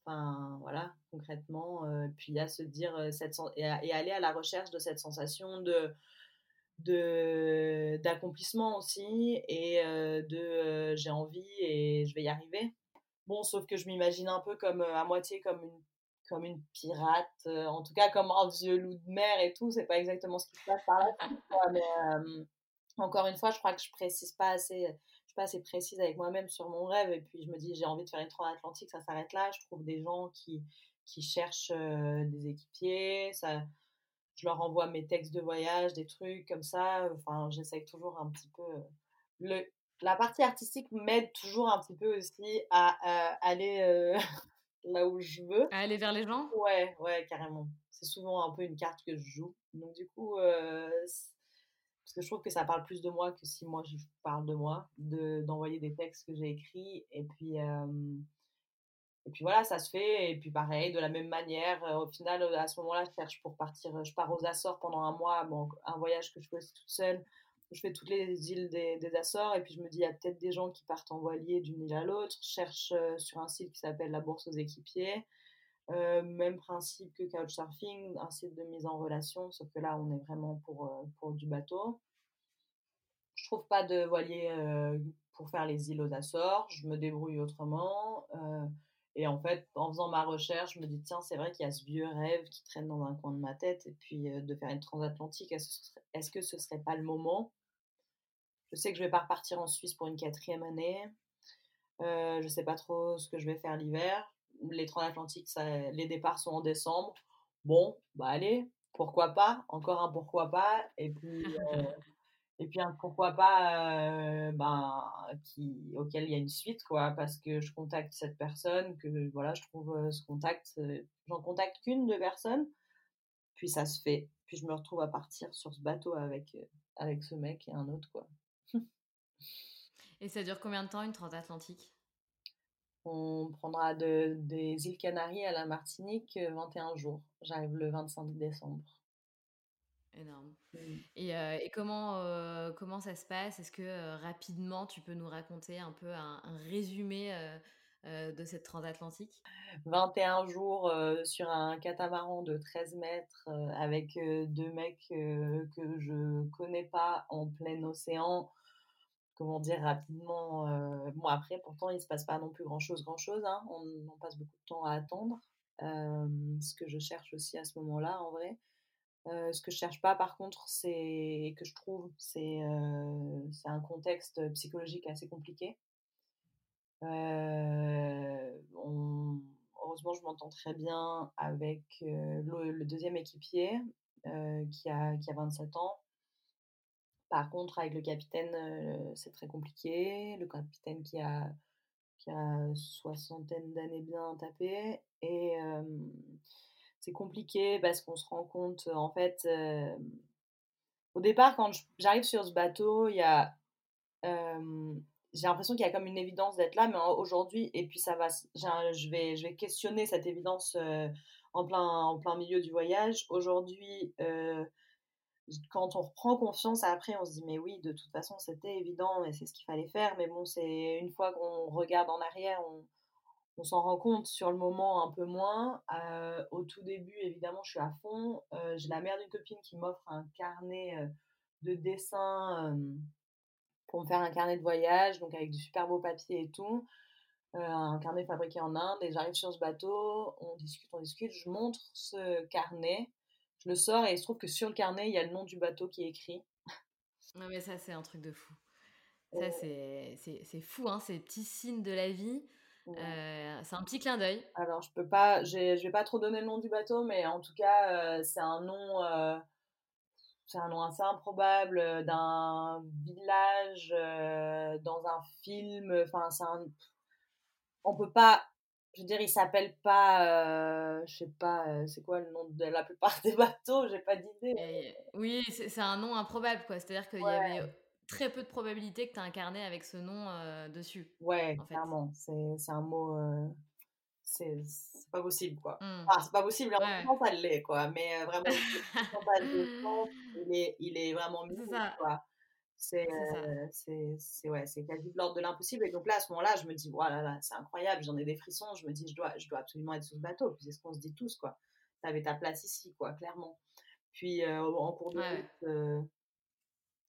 Enfin, voilà, concrètement. Euh, puis à se dire cette, et, aller à la recherche de cette sensation de d'accomplissement aussi et de j'ai envie et je vais y arriver. Bon, sauf que je m'imagine un peu comme à moitié comme une comme une pirate, en tout cas comme un vieux loup de mer et tout, c'est pas exactement ce qui se passe mais encore une fois, je crois que je précise pas assez pas assez précise avec moi-même sur mon rêve. Et puis je me dis, j'ai envie de faire une transatlantique, ça s'arrête là. Je trouve des gens qui, qui cherchent euh, des équipiers. Ça, je leur envoie mes textes de voyage, des trucs comme ça. Enfin, j'essaye toujours un petit peu. Euh, le, la partie artistique m'aide toujours un petit peu aussi à, aller euh, là où je veux. À aller vers les gens? Ouais, ouais, carrément. C'est souvent un peu une carte que je joue. Donc du coup, je trouve que ça parle plus de moi que si moi je parle de moi, de, d'envoyer des textes que j'ai écrits. Et puis, et puis voilà, ça se fait. Et puis pareil, de la même manière, au final, à ce moment-là, je cherche pour partir. Je pars aux Açores pendant un mois, bon, un voyage que je fais toute seule. Je fais toutes les îles des, Açores et puis je me dis, il y a peut-être des gens qui partent en voilier d'une île à l'autre. Je cherche sur un site qui s'appelle la Bourse aux équipiers. Même principe que Couchsurfing, un site de mise en relation, sauf que là, on est vraiment pour, pour du bateau. Je trouve pas de voilier euh, pour faire les îles aux Açores, je me débrouille autrement. et en fait, en faisant ma recherche, je me dis, tiens, c'est vrai qu'il y a ce vieux rêve qui traîne dans un coin de ma tête, et puis de faire une transatlantique, est-ce que ce serait pas le moment? Je sais que je vais pas repartir en Suisse pour une quatrième année. Euh, je sais pas trop ce que je vais faire l'hiver les transatlantiques, ça, les départs sont en décembre. Bon, bah allez, pourquoi pas Encore un pourquoi pas. Et puis, et puis un pourquoi pas euh, ben, qui, auquel il y a une suite, quoi, parce que je contacte cette personne, que voilà, je trouve euh, ce contact, j'en contacte qu'une de personnes, puis ça se fait. Puis je me retrouve à partir sur ce bateau avec, avec ce mec et un autre, quoi. et ça dure combien de temps une transatlantique? On prendra de, des îles Canaries à la Martinique 21 euh, jours. J'arrive le 25 décembre. Énorme. Mmh. Euh, et, comment, euh, comment ça se passe? Est-ce que rapidement tu peux nous raconter un peu un, résumé de cette transatlantique? 21 jours sur un catamaran de 13 mètres avec deux mecs que je connais pas en plein océan comment dire, rapidement. Euh, bon, après, pourtant, il ne se passe pas non plus grand-chose, grand-chose. Hein. On, passe beaucoup de temps à attendre. Euh, ce que je cherche aussi à ce moment-là, en vrai. Euh, ce que je cherche pas, par contre, c'est que je trouve, c'est c'est un contexte psychologique assez compliqué. heureusement, je m'entends très bien avec le, le, deuxième équipier qui, a, qui a 27 ans par contre, avec le capitaine, euh, c'est très compliqué. Le capitaine qui a, qui a soixantaine d'années bien tapé. Et c'est compliqué parce qu'on se rend compte, en fait, au départ, quand j'arrive sur ce bateau, il y a, j'ai l'impression qu'il y a comme une évidence d'être là, mais aujourd'hui, et puis ça va, je vais, je vais questionner cette évidence en plein, en plein milieu du voyage. Aujourd'hui, quand on reprend confiance, après, on se dit, mais oui, de toute façon, c'était évident et c'est ce qu'il fallait faire. Mais bon, c'est une fois qu'on regarde en arrière, on, on s'en rend compte sur le moment un peu moins. Euh, au tout début, évidemment, je suis à fond. Euh, j'ai la mère d'une copine qui m'offre un carnet euh, de dessin pour me faire un carnet de voyage, donc avec du super beau papier et tout. un carnet fabriqué en Inde. Et j'arrive sur ce bateau, on discute, on discute. Je montre ce carnet, je le sors et il se trouve que sur le carnet, il y a le nom du bateau qui est écrit. Non, mais ça, c'est un truc de fou. Ça, c'est fou, hein, ces petits signes de la vie. Euh, c'est un petit clin d'œil. Alors, je peux pas, je vais pas trop donner le nom du bateau, mais en tout cas, euh, c'est un nom, euh, c'est un nom assez improbable d'un village dans un film. Enfin, c'est un, on peut pas, je veux dire, il s'appelle pas, je sais pas, c'est quoi le nom de la plupart des bateaux, j'ai pas d'idée. Oui, c'est un nom improbable, quoi. C'est-à-dire qu'il y avait très peu de probabilité que tu as un carnet avec ce nom euh, dessus. Ouais, clairement. C'est un mot. Euh, c'est pas possible, quoi. Mmh. Enfin, c'est pas possible, en ouais. ça l'est, quoi. Mais euh, vraiment, il est, il est vraiment mis, quoi. C'est c'est ouais, quasi de l'ordre de l'impossible. Et donc là, à ce moment-là, je me dis, voilà, là, c'est incroyable, j'en ai des frissons. Je me dis, je dois, je dois absolument être sur ce bateau. Puis c'est ce qu'on se dit tous, quoi. T'avais ta place ici, quoi, clairement. Puis en cours de route,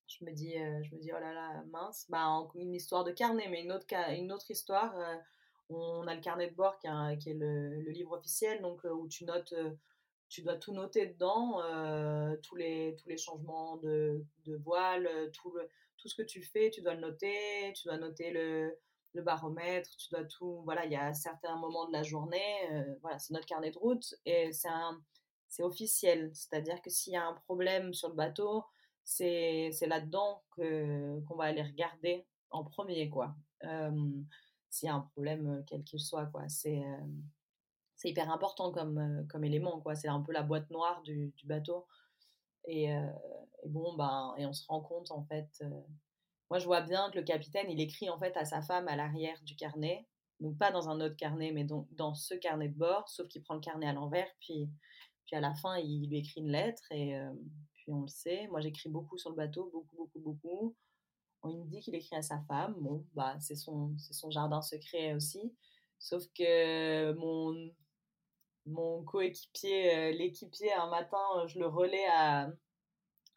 je me dis, euh, je me dis oh là là, mince. Bah, une histoire de carnet, mais une autre, une autre histoire. Euh, on a le carnet de bord qui, est le, livre officiel, donc euh, où tu notes, tu dois tout noter dedans, tous, les, tous les changements de, voile, tout, tout ce que tu fais, tu dois le noter, tu dois noter le, le baromètre, tu dois tout. Voilà, il y a certains moments de la journée, voilà, c'est notre carnet de route et c'est c'est officiel, c'est-à-dire que s'il y a un problème sur le bateau, c'est là-dedans qu'on va aller regarder en premier, quoi. S'il y a un problème, quel qu'il soit, quoi. C'est c'est hyper important comme, comme élément, quoi. C'est un peu la boîte noire du, du bateau. Et, bon, ben, et on se rend compte, en fait. moi, je vois bien que le capitaine, il écrit, en fait, à sa femme à l'arrière du carnet. Donc, pas dans un autre carnet, mais donc dans ce carnet de bord, sauf qu'il prend le carnet à l'envers, puis, puis à la fin, il lui écrit une lettre. Et, on le sait. Moi, j'écris beaucoup sur le bateau, beaucoup, beaucoup, beaucoup. On me dit qu'il écrit à sa femme. Bon, bah, c'est son, son jardin secret aussi. Sauf que mon, mon coéquipier, euh, l'équipier, un matin, je le relais à,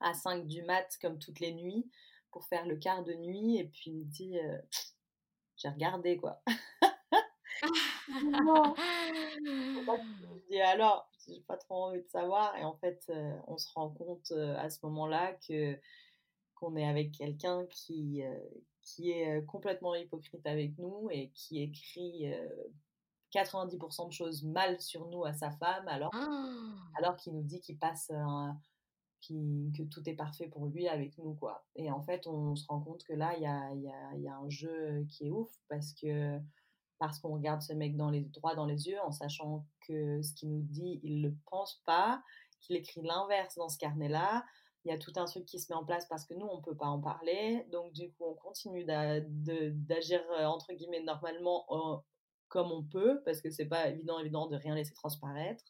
à 5 du mat, comme toutes les nuits, pour faire le quart de nuit. Et puis il me dit euh, J'ai regardé, quoi. je dis alors, j'ai pas trop envie de savoir. Et en fait, euh, on se rend compte euh, à ce moment-là que qu'on est avec quelqu'un qui, euh, qui est complètement hypocrite avec nous et qui écrit 90% de choses mal sur nous à sa femme, alors, ah! alors qu'il nous dit qu'il passe que tout est parfait pour lui avec nous, quoi. Et en fait, on se rend compte que là, il y a, y, a, y a, un jeu qui est ouf parce que parce qu'on regarde ce mec dans les, droit dans les yeux en sachant que ce qu'il nous dit, il ne le pense pas, qu'il écrit l'inverse dans ce carnet-là. Il y a tout un truc qui se met en place parce que nous, on ne peut pas en parler. Donc, du coup, on continue d'agir, euh, entre guillemets, normalement euh, comme on peut, parce que c'est pas évident, évident de rien laisser transparaître.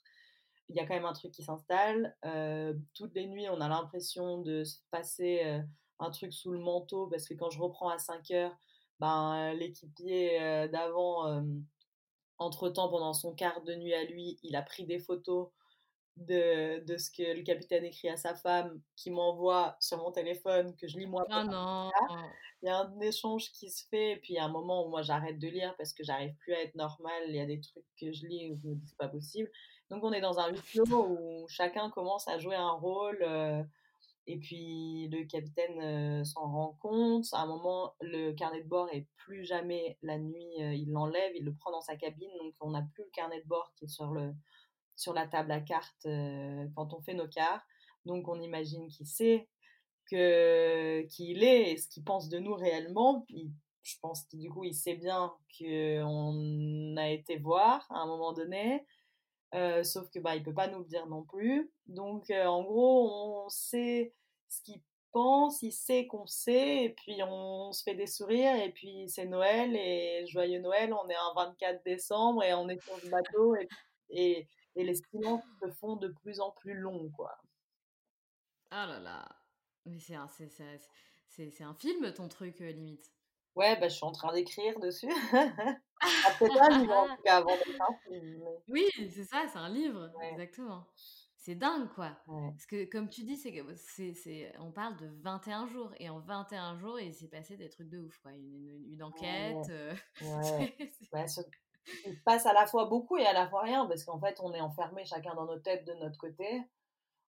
Il y a quand même un truc qui s'installe. Euh, toutes les nuits, on a l'impression de se passer un truc sous le manteau, parce que quand je reprends à 5 heures, ben, l'équipier d'avant, entre-temps, pendant son quart de nuit à lui, il a pris des photos de, de, ce que le capitaine écrit à sa femme, qui m'envoie sur mon téléphone, que je lis moi. Ah non. Il y a un échange qui se fait, et puis il y a un moment où moi j'arrête de lire parce que j'arrive plus à être normale. Il y a des trucs que je lis où je me dis c'est pas possible. Donc on est dans un huis clos où chacun commence à jouer un rôle. Et puis le capitaine euh, s'en rend compte. À un moment, le carnet de bord est plus jamais la nuit. Euh, il l'enlève, il le prend dans sa cabine. Donc on n'a plus le carnet de bord qui est sur, le, sur la table à cartes euh, quand on fait nos quarts. Donc on imagine qu'il sait que qui il est et ce qu'il pense de nous réellement. je pense que du coup il sait bien qu'on a été voir à un moment donné sauf que bah, il peut pas nous le dire non plus. Donc, en gros, on sait ce qu'il pense, il sait qu'on sait, et puis on se fait des sourires, et puis c'est Noël, et joyeux Noël, on est un 24 décembre, et on est sur le bateau, et, et, les silences se font de plus en plus longs, quoi. Ah là là, mais c'est un, c'est, c'est, un film, ton truc, limite. Ouais, bah, je suis en train d'écrire dessus. Après pas un livre, en tout cas, avant d'être un film. Oui, c'est ça, c'est un livre, exactement. C'est dingue, quoi. Parce que, comme tu dis, c'est, c'est, c'est, on parle de 21 jours. Et en 21 jours, il s'est passé des trucs de ouf, quoi. Une, une, enquête. Euh, ouais. ouais. il se passe à la fois beaucoup et à la fois rien. Parce qu'en fait, on est enfermé chacun dans nos têtes de notre côté.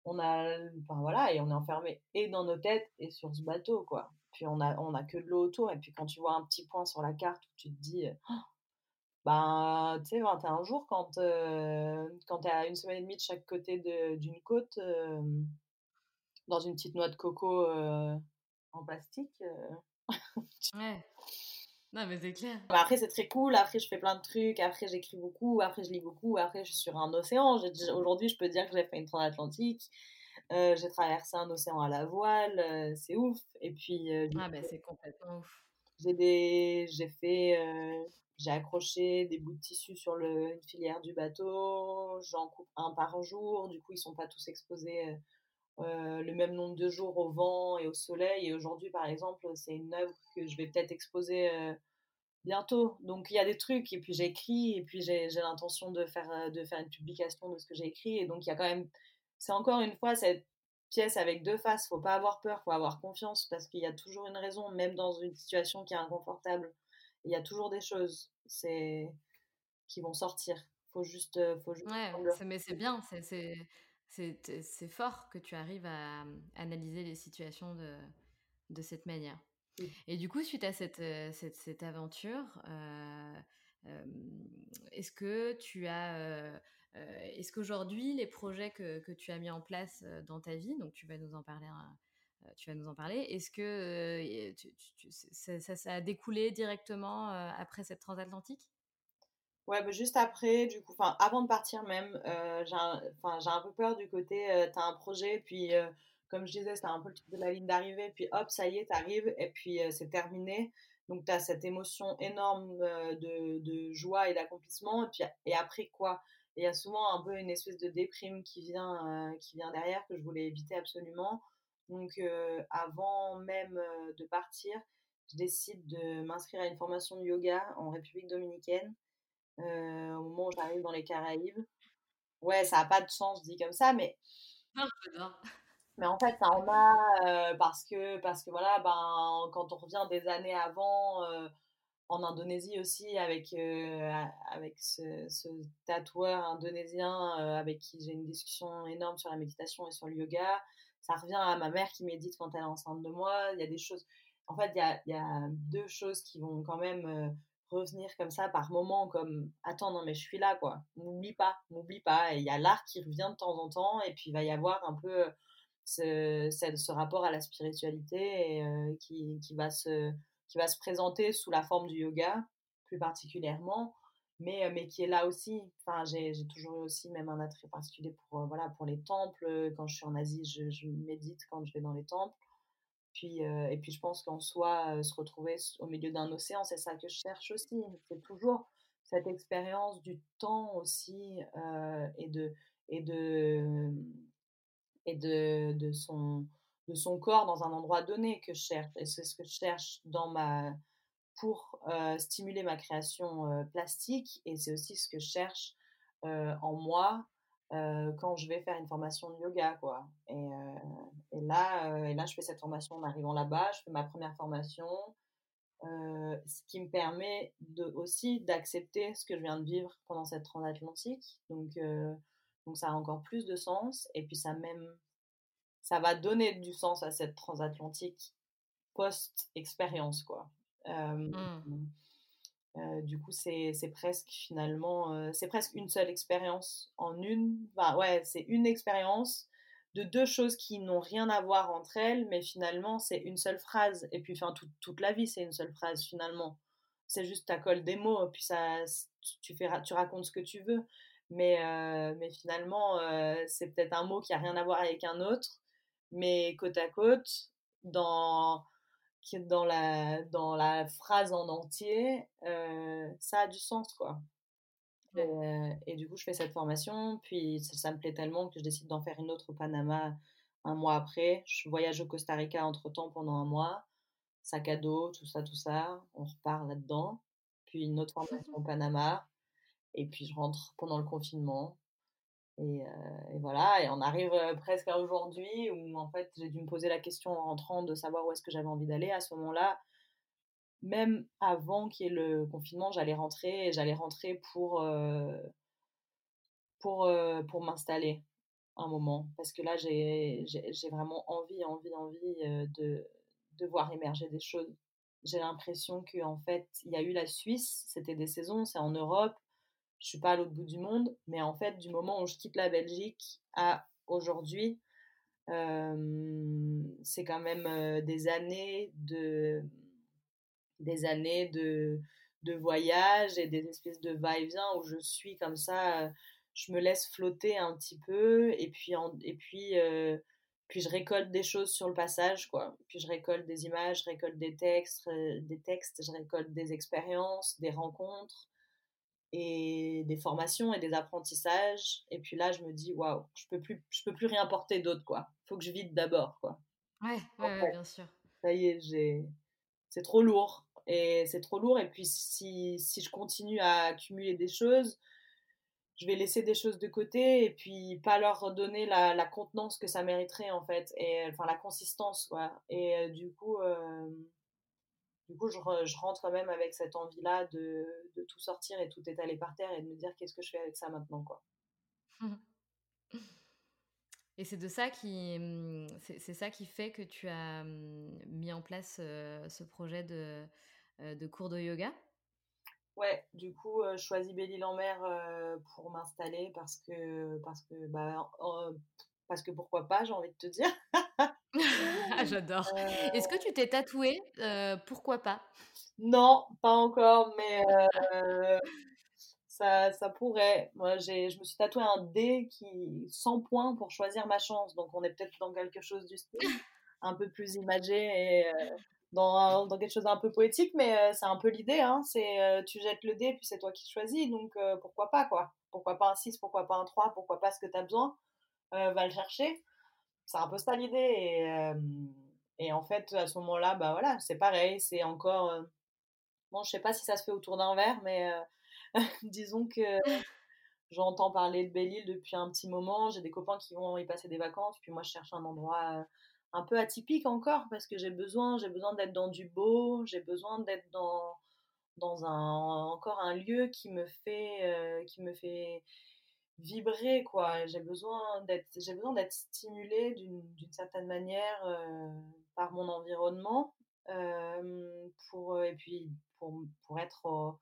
On a, enfin voilà, et on est enfermé et dans nos têtes et sur ce bateau, quoi. Puis on a, on a que de l'eau autour. Et puis quand tu vois un petit point sur la carte où tu te dis, oh, ben, tu sais, 21 jours, quand, euh, quand tu es à une semaine et demie de chaque côté d'une côte, euh, dans une petite noix de coco euh, en plastique. ouais. Non, mais c'est clair. après, c'est très cool. Après, je fais plein de trucs. Après, j'écris beaucoup. Après, je lis beaucoup. Après, je suis sur un océan. Aujourd'hui, je peux dire que j'ai fait une transatlantique. J'ai traversé un océan à la voile. c'est ouf. Et puis. ah, ben, c'est complètement ouf. J'ai des... j'ai fait j'ai accroché des bouts de tissu sur le, une filière du bateau, j'en coupe un par jour, du coup ils sont pas tous exposés euh, euh, le même nombre de jours au vent et au soleil. Et aujourd'hui par exemple, c'est une œuvre que je vais peut-être exposer euh, bientôt. Donc il y a des trucs, et puis j'écris, et puis j'ai l'intention de faire, de faire une publication de ce que j'ai écrit. Et donc il y a quand même, c'est encore une fois cette pièce avec deux faces, faut pas avoir peur, faut avoir confiance, parce qu'il y a toujours une raison, même dans une situation qui est inconfortable il y a toujours des choses c'est qui vont sortir. Faut juste, euh, faut juste ouais, mais c'est bien, c'est fort que tu arrives à analyser les situations de, de cette manière. Et du coup, suite à cette, euh, cette, cette aventure, euh, est-ce que tu as, est-ce qu'aujourd'hui les projets que, tu as mis en place dans ta vie, donc tu vas nous en parler euh, tu vas nous en parler. Est-ce que euh, ça, a découlé directement euh, après cette transatlantique? Ouais, bah, juste après, du coup, avant de partir même, j'ai un, peu peur du côté, tu as un projet, puis comme je disais, c'était un peu le truc de la ligne d'arrivée, puis hop, ça y est, t'arrives, et puis c'est terminé. Donc, tu as cette émotion énorme de, de joie et d'accomplissement, et puis et après quoi? Il y a souvent un peu une espèce de déprime qui vient, qui vient derrière, que je voulais éviter absolument. Donc, euh, avant même euh, de partir, je décide de m'inscrire à une formation de yoga en République dominicaine euh, au moment où j'arrive dans les Caraïbes. Ouais, ça n'a pas de sens dit comme ça, mais. Mais en fait, ça en a parce que, parce que voilà, ben, quand on revient des années avant, en Indonésie aussi, avec, avec ce, tatoueur indonésien avec qui j'ai une discussion énorme sur la méditation et sur le yoga, ça revient à ma mère qui médite quand elle est enceinte de moi. Il y a des choses. En fait, il y a, deux choses qui vont quand même euh, revenir comme ça par moment, comme attends, non, mais je suis là, quoi. M'oublie pas, m'oublie pas. Et il y a l'art qui revient de temps en temps, et puis il va y avoir un peu ce, ce, rapport à la spiritualité euh, qui, qui, va se, qui va se présenter sous la forme du yoga, plus particulièrement mais, euh, mais qui est là aussi. Enfin, j'ai toujours aussi même un attrait particulier pour, euh, voilà, pour les temples. Quand je suis en Asie, je, je, médite quand je vais dans les temples. Puis, euh, et puis je pense qu'en soi, se retrouver au milieu d'un océan, c'est ça que je cherche aussi. C'est toujours cette expérience du temps aussi et, de, et, de, et de, de, son, de son corps dans un endroit donné que je cherche. Et c'est ce que je cherche dans ma, pour stimuler ma création plastique. Et c'est aussi ce que je cherche en moi quand je vais faire une formation de yoga quoi. Et, là et là je fais cette formation en arrivant là-bas. Je fais ma première formation ce qui me permet de, aussi d'accepter ce que je viens de vivre pendant cette transatlantique donc donc ça a encore plus de sens. Et puis ça même ça va donner du sens à cette transatlantique post expérience quoi Mmh. du coup, c'est presque finalement, c'est presque une seule expérience en une. Enfin, ouais, c'est une expérience de deux choses qui n'ont rien à voir entre elles, mais finalement, c'est une seule phrase. Et puis, enfin, toute la vie, c'est une seule phrase finalement. C'est juste, ta colle des mots, puis ça, tu, fais, tu racontes ce que tu veux. Mais, mais finalement, c'est peut-être un mot qui a rien à voir avec un autre. Mais côte à côte, dans, dans, la, dans la phrase en entier, ça a du sens, quoi. Et, du coup, je fais cette formation, puis ça, me plaît tellement que je décide d'en faire une autre au Panama un mois après. Je voyage au Costa Rica entre-temps pendant un mois, sac à dos, tout ça, tout ça. On repart là-dedans. Puis une autre formation au Panama. Et puis je rentre pendant le confinement. Et, voilà, et on arrive presque à aujourd'hui où en fait j'ai dû me poser la question en rentrant de savoir où est-ce que j'avais envie d'aller. À ce moment-là, même avant qu'il y ait le confinement, j'allais rentrer et j'allais rentrer pour, pour, pour m'installer un moment. Parce que là, j'ai vraiment envie, envie, envie de, de voir émerger des choses. J'ai l'impression qu'en fait, il y a eu la Suisse, c'était des saisons, c'est en Europe, je suis pas à l'autre bout du monde, mais en fait, du moment où je quitte la Belgique à aujourd'hui, c'est quand même des années de des années de, de voyage et des espèces de va-et-vient où je suis comme ça, je me laisse flotter un petit peu et puis, et puis, puis je récolte des choses sur le passage, quoi. Puis je récolte des images, je récolte des textes, des textes, je récolte des expériences, des rencontres et des formations et des apprentissages. Et puis là, je me dis, waouh, je peux plus, je peux plus rien porter d'autre, quoi. Faut que je vide d'abord, quoi. Ouais, ouais, bien sûr. Ça y est, j'ai, c'est trop lourd et c'est trop lourd. Et puis si, si je continue à accumuler des choses, je vais laisser des choses de côté et puis pas leur donner la, la contenance que ça mériterait en fait, et enfin la consistance quoi. Et euh, du coup, euh, du coup, je, je, rentre quand même avec cette envie-là de, de, tout sortir et tout étaler par terre et de me dire qu'est-ce que je fais avec ça maintenant quoi. Et c'est de ça qui, mmh, c'est ça qui fait que tu as mmh, mis en place ce projet de, de cours de yoga? Ouais, du coup, je choisis Belle-Île-en-Mer pour m'installer parce que, parce que, bah, parce que pourquoi pas, j'ai envie de te dire. Ah, j'adore. Est-ce que tu t'es tatoué Pourquoi pas? Non, pas encore, mais ça, ça pourrait. Moi, j'ai, je me suis tatoué un D qui 100 points pour choisir ma chance, donc on est peut-être dans quelque chose du style un peu plus imagé et dans, dans, quelque chose d'un peu poétique, mais euh, c'est un peu l'idée. Hein, c'est euh, tu jettes le dé, puis c'est toi qui choisis. Donc euh, pourquoi pas, quoi? Pourquoi pas un 6, pourquoi pas un 3, pourquoi pas ce que tu as besoin. va le chercher. C'est un peu ça l'idée. Et, et, en fait, à ce moment-là, bah voilà, c'est pareil. C'est encore. bon, je sais pas si ça se fait autour d'un verre, mais disons que. J'entends parler de Belle-Île depuis un petit moment. J'ai des copains qui vont y passer des vacances. Puis moi, je cherche un endroit un peu atypique encore parce que j'ai besoin, j'ai besoin d'être dans du beau, j'ai besoin d'être dans, dans un, encore un lieu qui me fait, qui me fait vibrer quoi. J'ai besoin d'être, j'ai besoin d'être stimulée d'une certaine manière euh, par mon environnement euh, pour et puis pour, pour être au,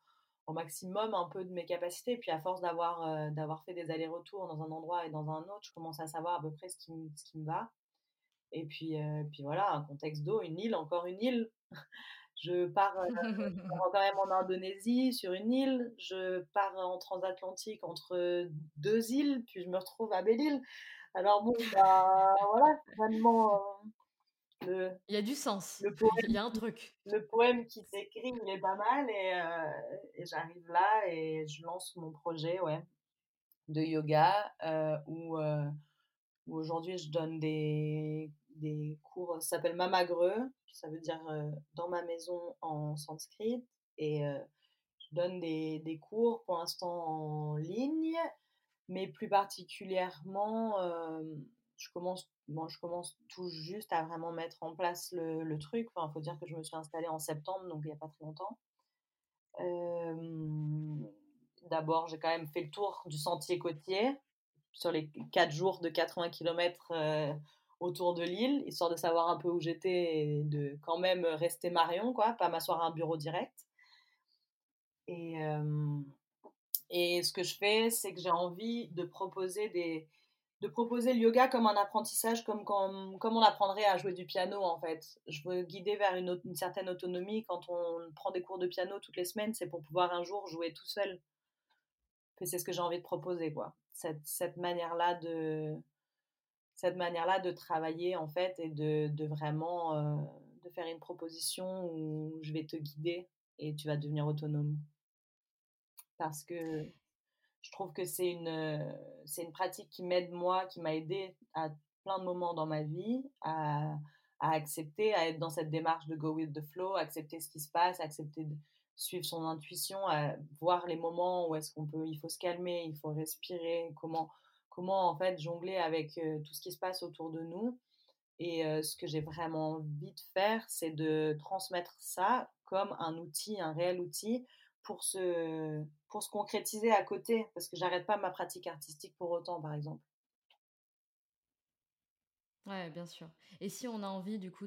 maximum un peu de mes capacités. Puis à force d'avoir d'avoir fait des allers-retours dans un endroit et dans un autre, je commence à savoir à peu près ce qui, ce qui me va. Et puis, euh, puis voilà, un contexte d'eau, une île, encore une île. Je pars, euh, quand même en Indonésie sur une île. Je pars en transatlantique entre deux îles, puis je me retrouve à Belle-Île. Alors bon, bah, voilà, vraiment. Euh, il y a du sens. Le poème, il y a un truc. Le poème qui s'écrit, il est pas mal et, et j'arrive là et je lance mon projet, ouais, de yoga où, où aujourd'hui je donne des des cours, ça s'appelle Mamagreux, ça veut dire dans ma maison en sanskrit. Et je donne des, des, cours pour l'instant en ligne, mais plus particulièrement, je, commence, bon, je commence tout juste à vraiment mettre en place le, le truc. Il faut dire que je me suis installée en septembre, donc il n'y a pas très longtemps. D'abord, j'ai quand même fait le tour du sentier côtier sur les 4 jours de 80 km autour de l'île, histoire de savoir un peu où j'étais et de quand même rester Marion, quoi, pas m'asseoir à un bureau direct. Et, euh, et ce que je fais, c'est que j'ai envie de proposer des de proposer le yoga comme un apprentissage, comme, comme, comme on apprendrait à jouer du piano en fait. Je veux guider vers une, une certaine autonomie. Quand on prend des cours de piano toutes les semaines, c'est pour pouvoir un jour jouer tout seul que c'est ce que j'ai envie de proposer, quoi. Cette, cette manière-là de cette manière-là de travailler en fait et de, vraiment euh, de faire une proposition où je vais te guider et tu vas devenir autonome. Parce que je trouve que c'est une, c'est une pratique qui m'aide moi, qui m'a aidé à plein de moments dans ma vie à, à, accepter, à être dans cette démarche de go with the flow, accepter ce qui se passe, accepter de suivre son intuition, à voir les moments où est-ce qu'on peut, il faut se calmer, il faut respirer, comment, comment en fait jongler avec tout ce qui se passe autour de nous. Et ce que j'ai vraiment envie de faire, c'est de transmettre ça comme un outil, un réel outil pour se, concrétiser à côté, parce que j'arrête pas ma pratique artistique pour autant, par exemple. Ouais, bien sûr. Et si on a envie du coup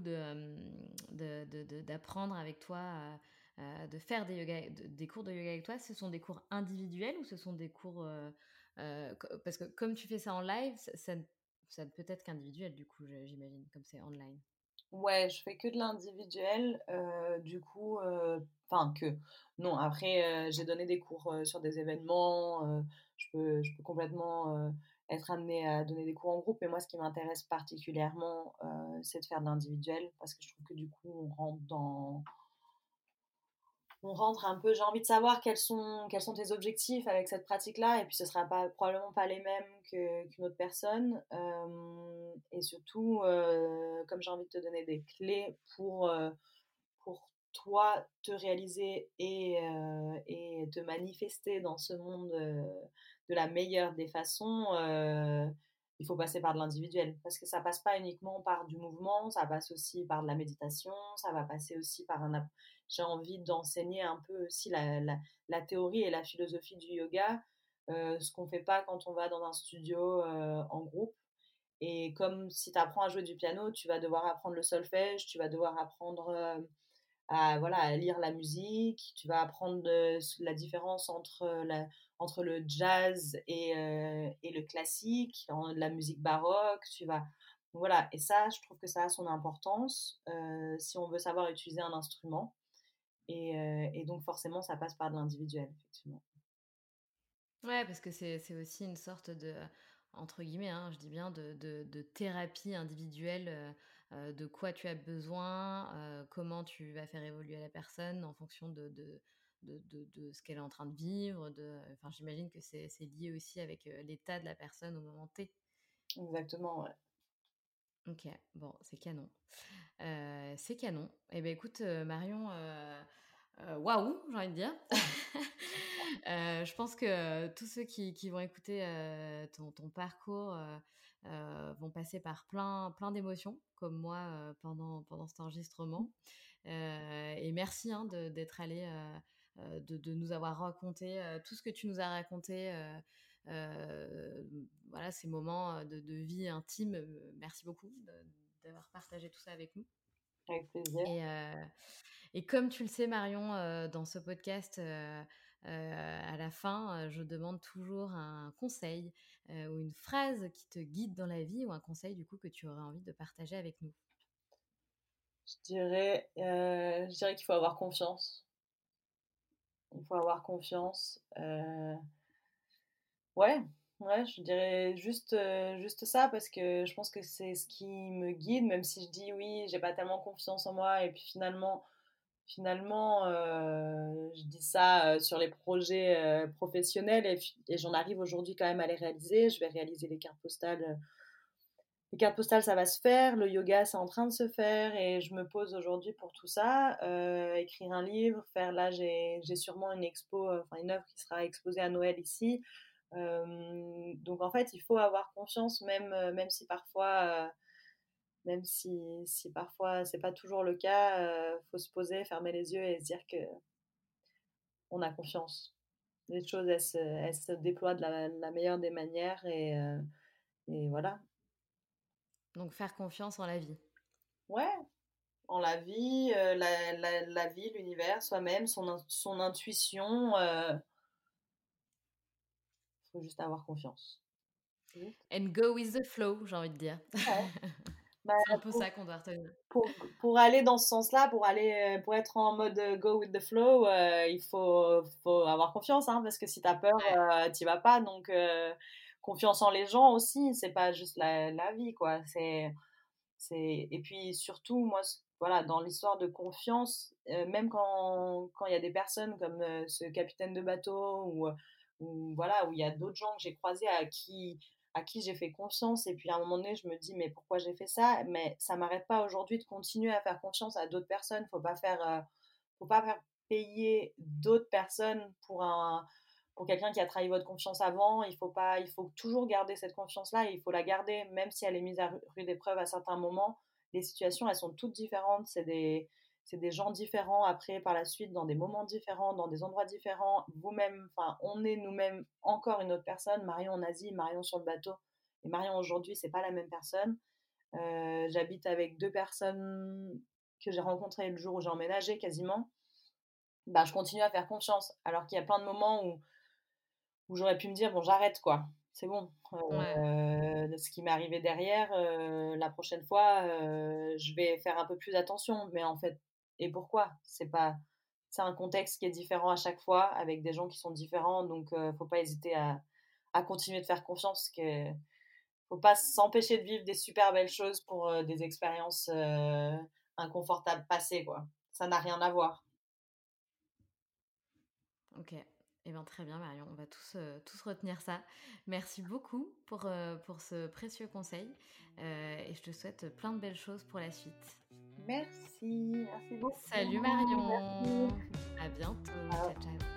d'apprendre avec toi, de faire des cours de yoga avec toi, ce sont des cours individuels ou ce sont des cours... parce que comme tu fais ça en live, ça, ça, peut être qu'individuel du coup, j'imagine, comme c'est online. Ouais, je fais que de l'individuel, du coup, enfin que. Non, après, j'ai donné des cours sur des événements, je peux, je peux complètement être amenée à donner des cours en groupe, mais moi, ce qui m'intéresse particulièrement, c'est de faire de l'individuel, parce que je trouve que du coup, on rentre dans on rentre un peu, j'ai envie de savoir quels sont, quels sont tes objectifs avec cette pratique-là, et puis ce ne sera pas, probablement pas les mêmes qu'une autre personne. Euh, et surtout, euh, comme j'ai envie de te donner des clés pour, euh, pour toi te réaliser et, et te manifester dans ce monde de la meilleure des façons, il faut passer par de l'individuel parce que ça passe pas uniquement par du mouvement, ça passe aussi par de la méditation, ça va passer aussi par un. J'ai envie d'enseigner un peu aussi la, la, théorie et la philosophie du yoga, euh, ce qu'on fait pas quand on va dans un studio euh, en groupe. Et comme si tu apprends à jouer du piano, tu vas devoir apprendre le solfège, tu vas devoir apprendre euh, à, voilà, à lire la musique, tu vas apprendre la différence entre la, entre le jazz et, et le classique, la musique baroque, tu vas... Voilà, et ça, je trouve que ça a son importance si on veut savoir utiliser un instrument. Et, euh, et donc, forcément, ça passe par de l'individuel, effectivement. Ouais, parce que c'est aussi une sorte de, entre guillemets, hein, je dis bien, de, de, de thérapie individuelle, de quoi tu as besoin, comment tu vas faire évoluer la personne en fonction de, de, ce qu'elle est en train de vivre. De, enfin, j'imagine que c'est lié aussi avec l'état de la personne au moment T. Exactement, ouais. Ok, bon, c'est canon. Euh, c'est canon. Eh bien, écoute, euh, Marion, waouh, j'ai envie de dire. je pense que tous ceux qui, vont écouter ton, parcours vont passer par plein, plein d'émotions, comme moi pendant, pendant cet enregistrement. et merci hein, d'être allé euh, de, nous avoir raconté euh, tout ce que tu nous as raconté. Euh, voilà, ces moments de, vie intime. Merci beaucoup d'avoir partagé tout ça avec nous. Avec plaisir. Et, et comme tu le sais, Marion, dans ce podcast, à la fin, je demande toujours un conseil ou une phrase qui te guide dans la vie ou un conseil du coup que tu aurais envie de partager avec nous. Je dirais, je dirais qu'il faut avoir confiance. Il faut avoir confiance. Euh, ouais, ouais, je dirais juste, euh, juste ça parce que je pense que c'est ce qui me guide, même si je dis oui, j'ai pas tellement confiance en moi et puis finalement, finalement, euh, je dis ça sur les projets professionnels et, et j'en arrive aujourd'hui quand même à les réaliser. Je vais réaliser les cartes postales les cartes postales, ça va se faire, le yoga, c'est en train de se faire, et je me pose aujourd'hui pour tout ça, euh, écrire un livre, faire là, j'ai sûrement une expo, euh, enfin une œuvre qui sera exposée à Noël ici. Euh, donc en fait, il faut avoir confiance, même, même si parfois, même si, si parfois c'est pas toujours le cas, il faut se poser, fermer les yeux et se dire que on a confiance. Les choses, elles se, elles se déploient de la, la, meilleure des manières et, et voilà. Donc faire confiance en la vie. Ouais, en la vie, euh, la, la, la, vie, l'univers, soi-même, son, son intuition. Euh, faut juste avoir confiance. And go with the flow, j'ai envie de dire. Bah, c'est un peu ça qu'on doit retenir. Pour, pour, aller dans ce sens-là, pour aller, pour être en mode go with the flow, il faut, faut avoir confiance, hein, parce que si tu as peur, tu n'y vas pas. Donc, confiance en les gens aussi, c'est pas juste la, la vie, quoi. C'est, c'est, et puis surtout, moi, voilà, dans l'histoire de confiance, même quand il y a des personnes comme ce capitaine de bateau ou, ou voilà, où il y a d'autres gens que j'ai croisés à qui à qui j'ai fait confiance et puis à un moment donné je me dis mais pourquoi j'ai fait ça? Mais ça m'arrête pas aujourd'hui de continuer à faire confiance à d'autres personnes. Faut pas faire euh, faut pas faire payer d'autres personnes pour un pour quelqu'un qui a trahi votre confiance avant. Il faut pas il faut toujours garder cette confiance là et il faut la garder même si elle est mise à rude épreuve à certains moments. Les situations elles sont toutes différentes. C'est des c'est des gens différents après par la suite dans des moments différents, dans des endroits différents. Vous-même, enfin, on est nous-mêmes encore une autre personne. Marion en Asie, Marion sur le bateau. Et Marion aujourd'hui, c'est pas la même personne. Euh, j'habite avec deux personnes que j'ai rencontrées le jour où j'ai emménagé quasiment. Bah, je continue à faire confiance. Alors qu'il y a plein de moments où, où j'aurais pu me dire, bon, j'arrête quoi. C'est bon. Euh, ce qui m'est arrivé derrière, euh, la prochaine fois, je vais faire un peu plus attention. Mais en fait, et pourquoi? C'est pas c'est un contexte qui est différent à chaque fois avec des gens qui sont différents donc euh, faut pas hésiter à, à, continuer de faire confiance que faut pas s'empêcher de vivre des super belles choses pour des expériences inconfortables passées quoi. Ça n'a rien à voir. OK. Eh bien, très bien, Marion. On va tous, tous retenir ça. Merci beaucoup pour, pour ce précieux conseil. et je te souhaite plein de belles choses pour la suite. Merci, merci beaucoup. Salut Marion. À bientôt. Ciao, ciao.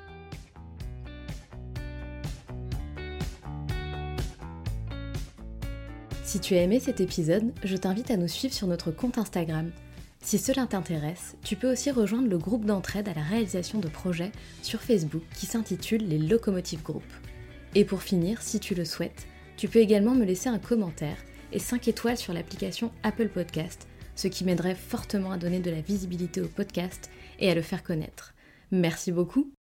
Si tu as aimé cet épisode, je t'invite à nous suivre sur notre compte Instagram. Si cela t'intéresse, tu peux aussi rejoindre le groupe d'entraide à la réalisation de projets sur Facebook qui s'intitule les Locomotive Group. Et pour finir, si tu le souhaites, tu peux également me laisser un commentaire et 5 étoiles sur l'application Apple Podcast ce qui m'aiderait fortement à donner de la visibilité au podcast et à le faire connaître. Merci beaucoup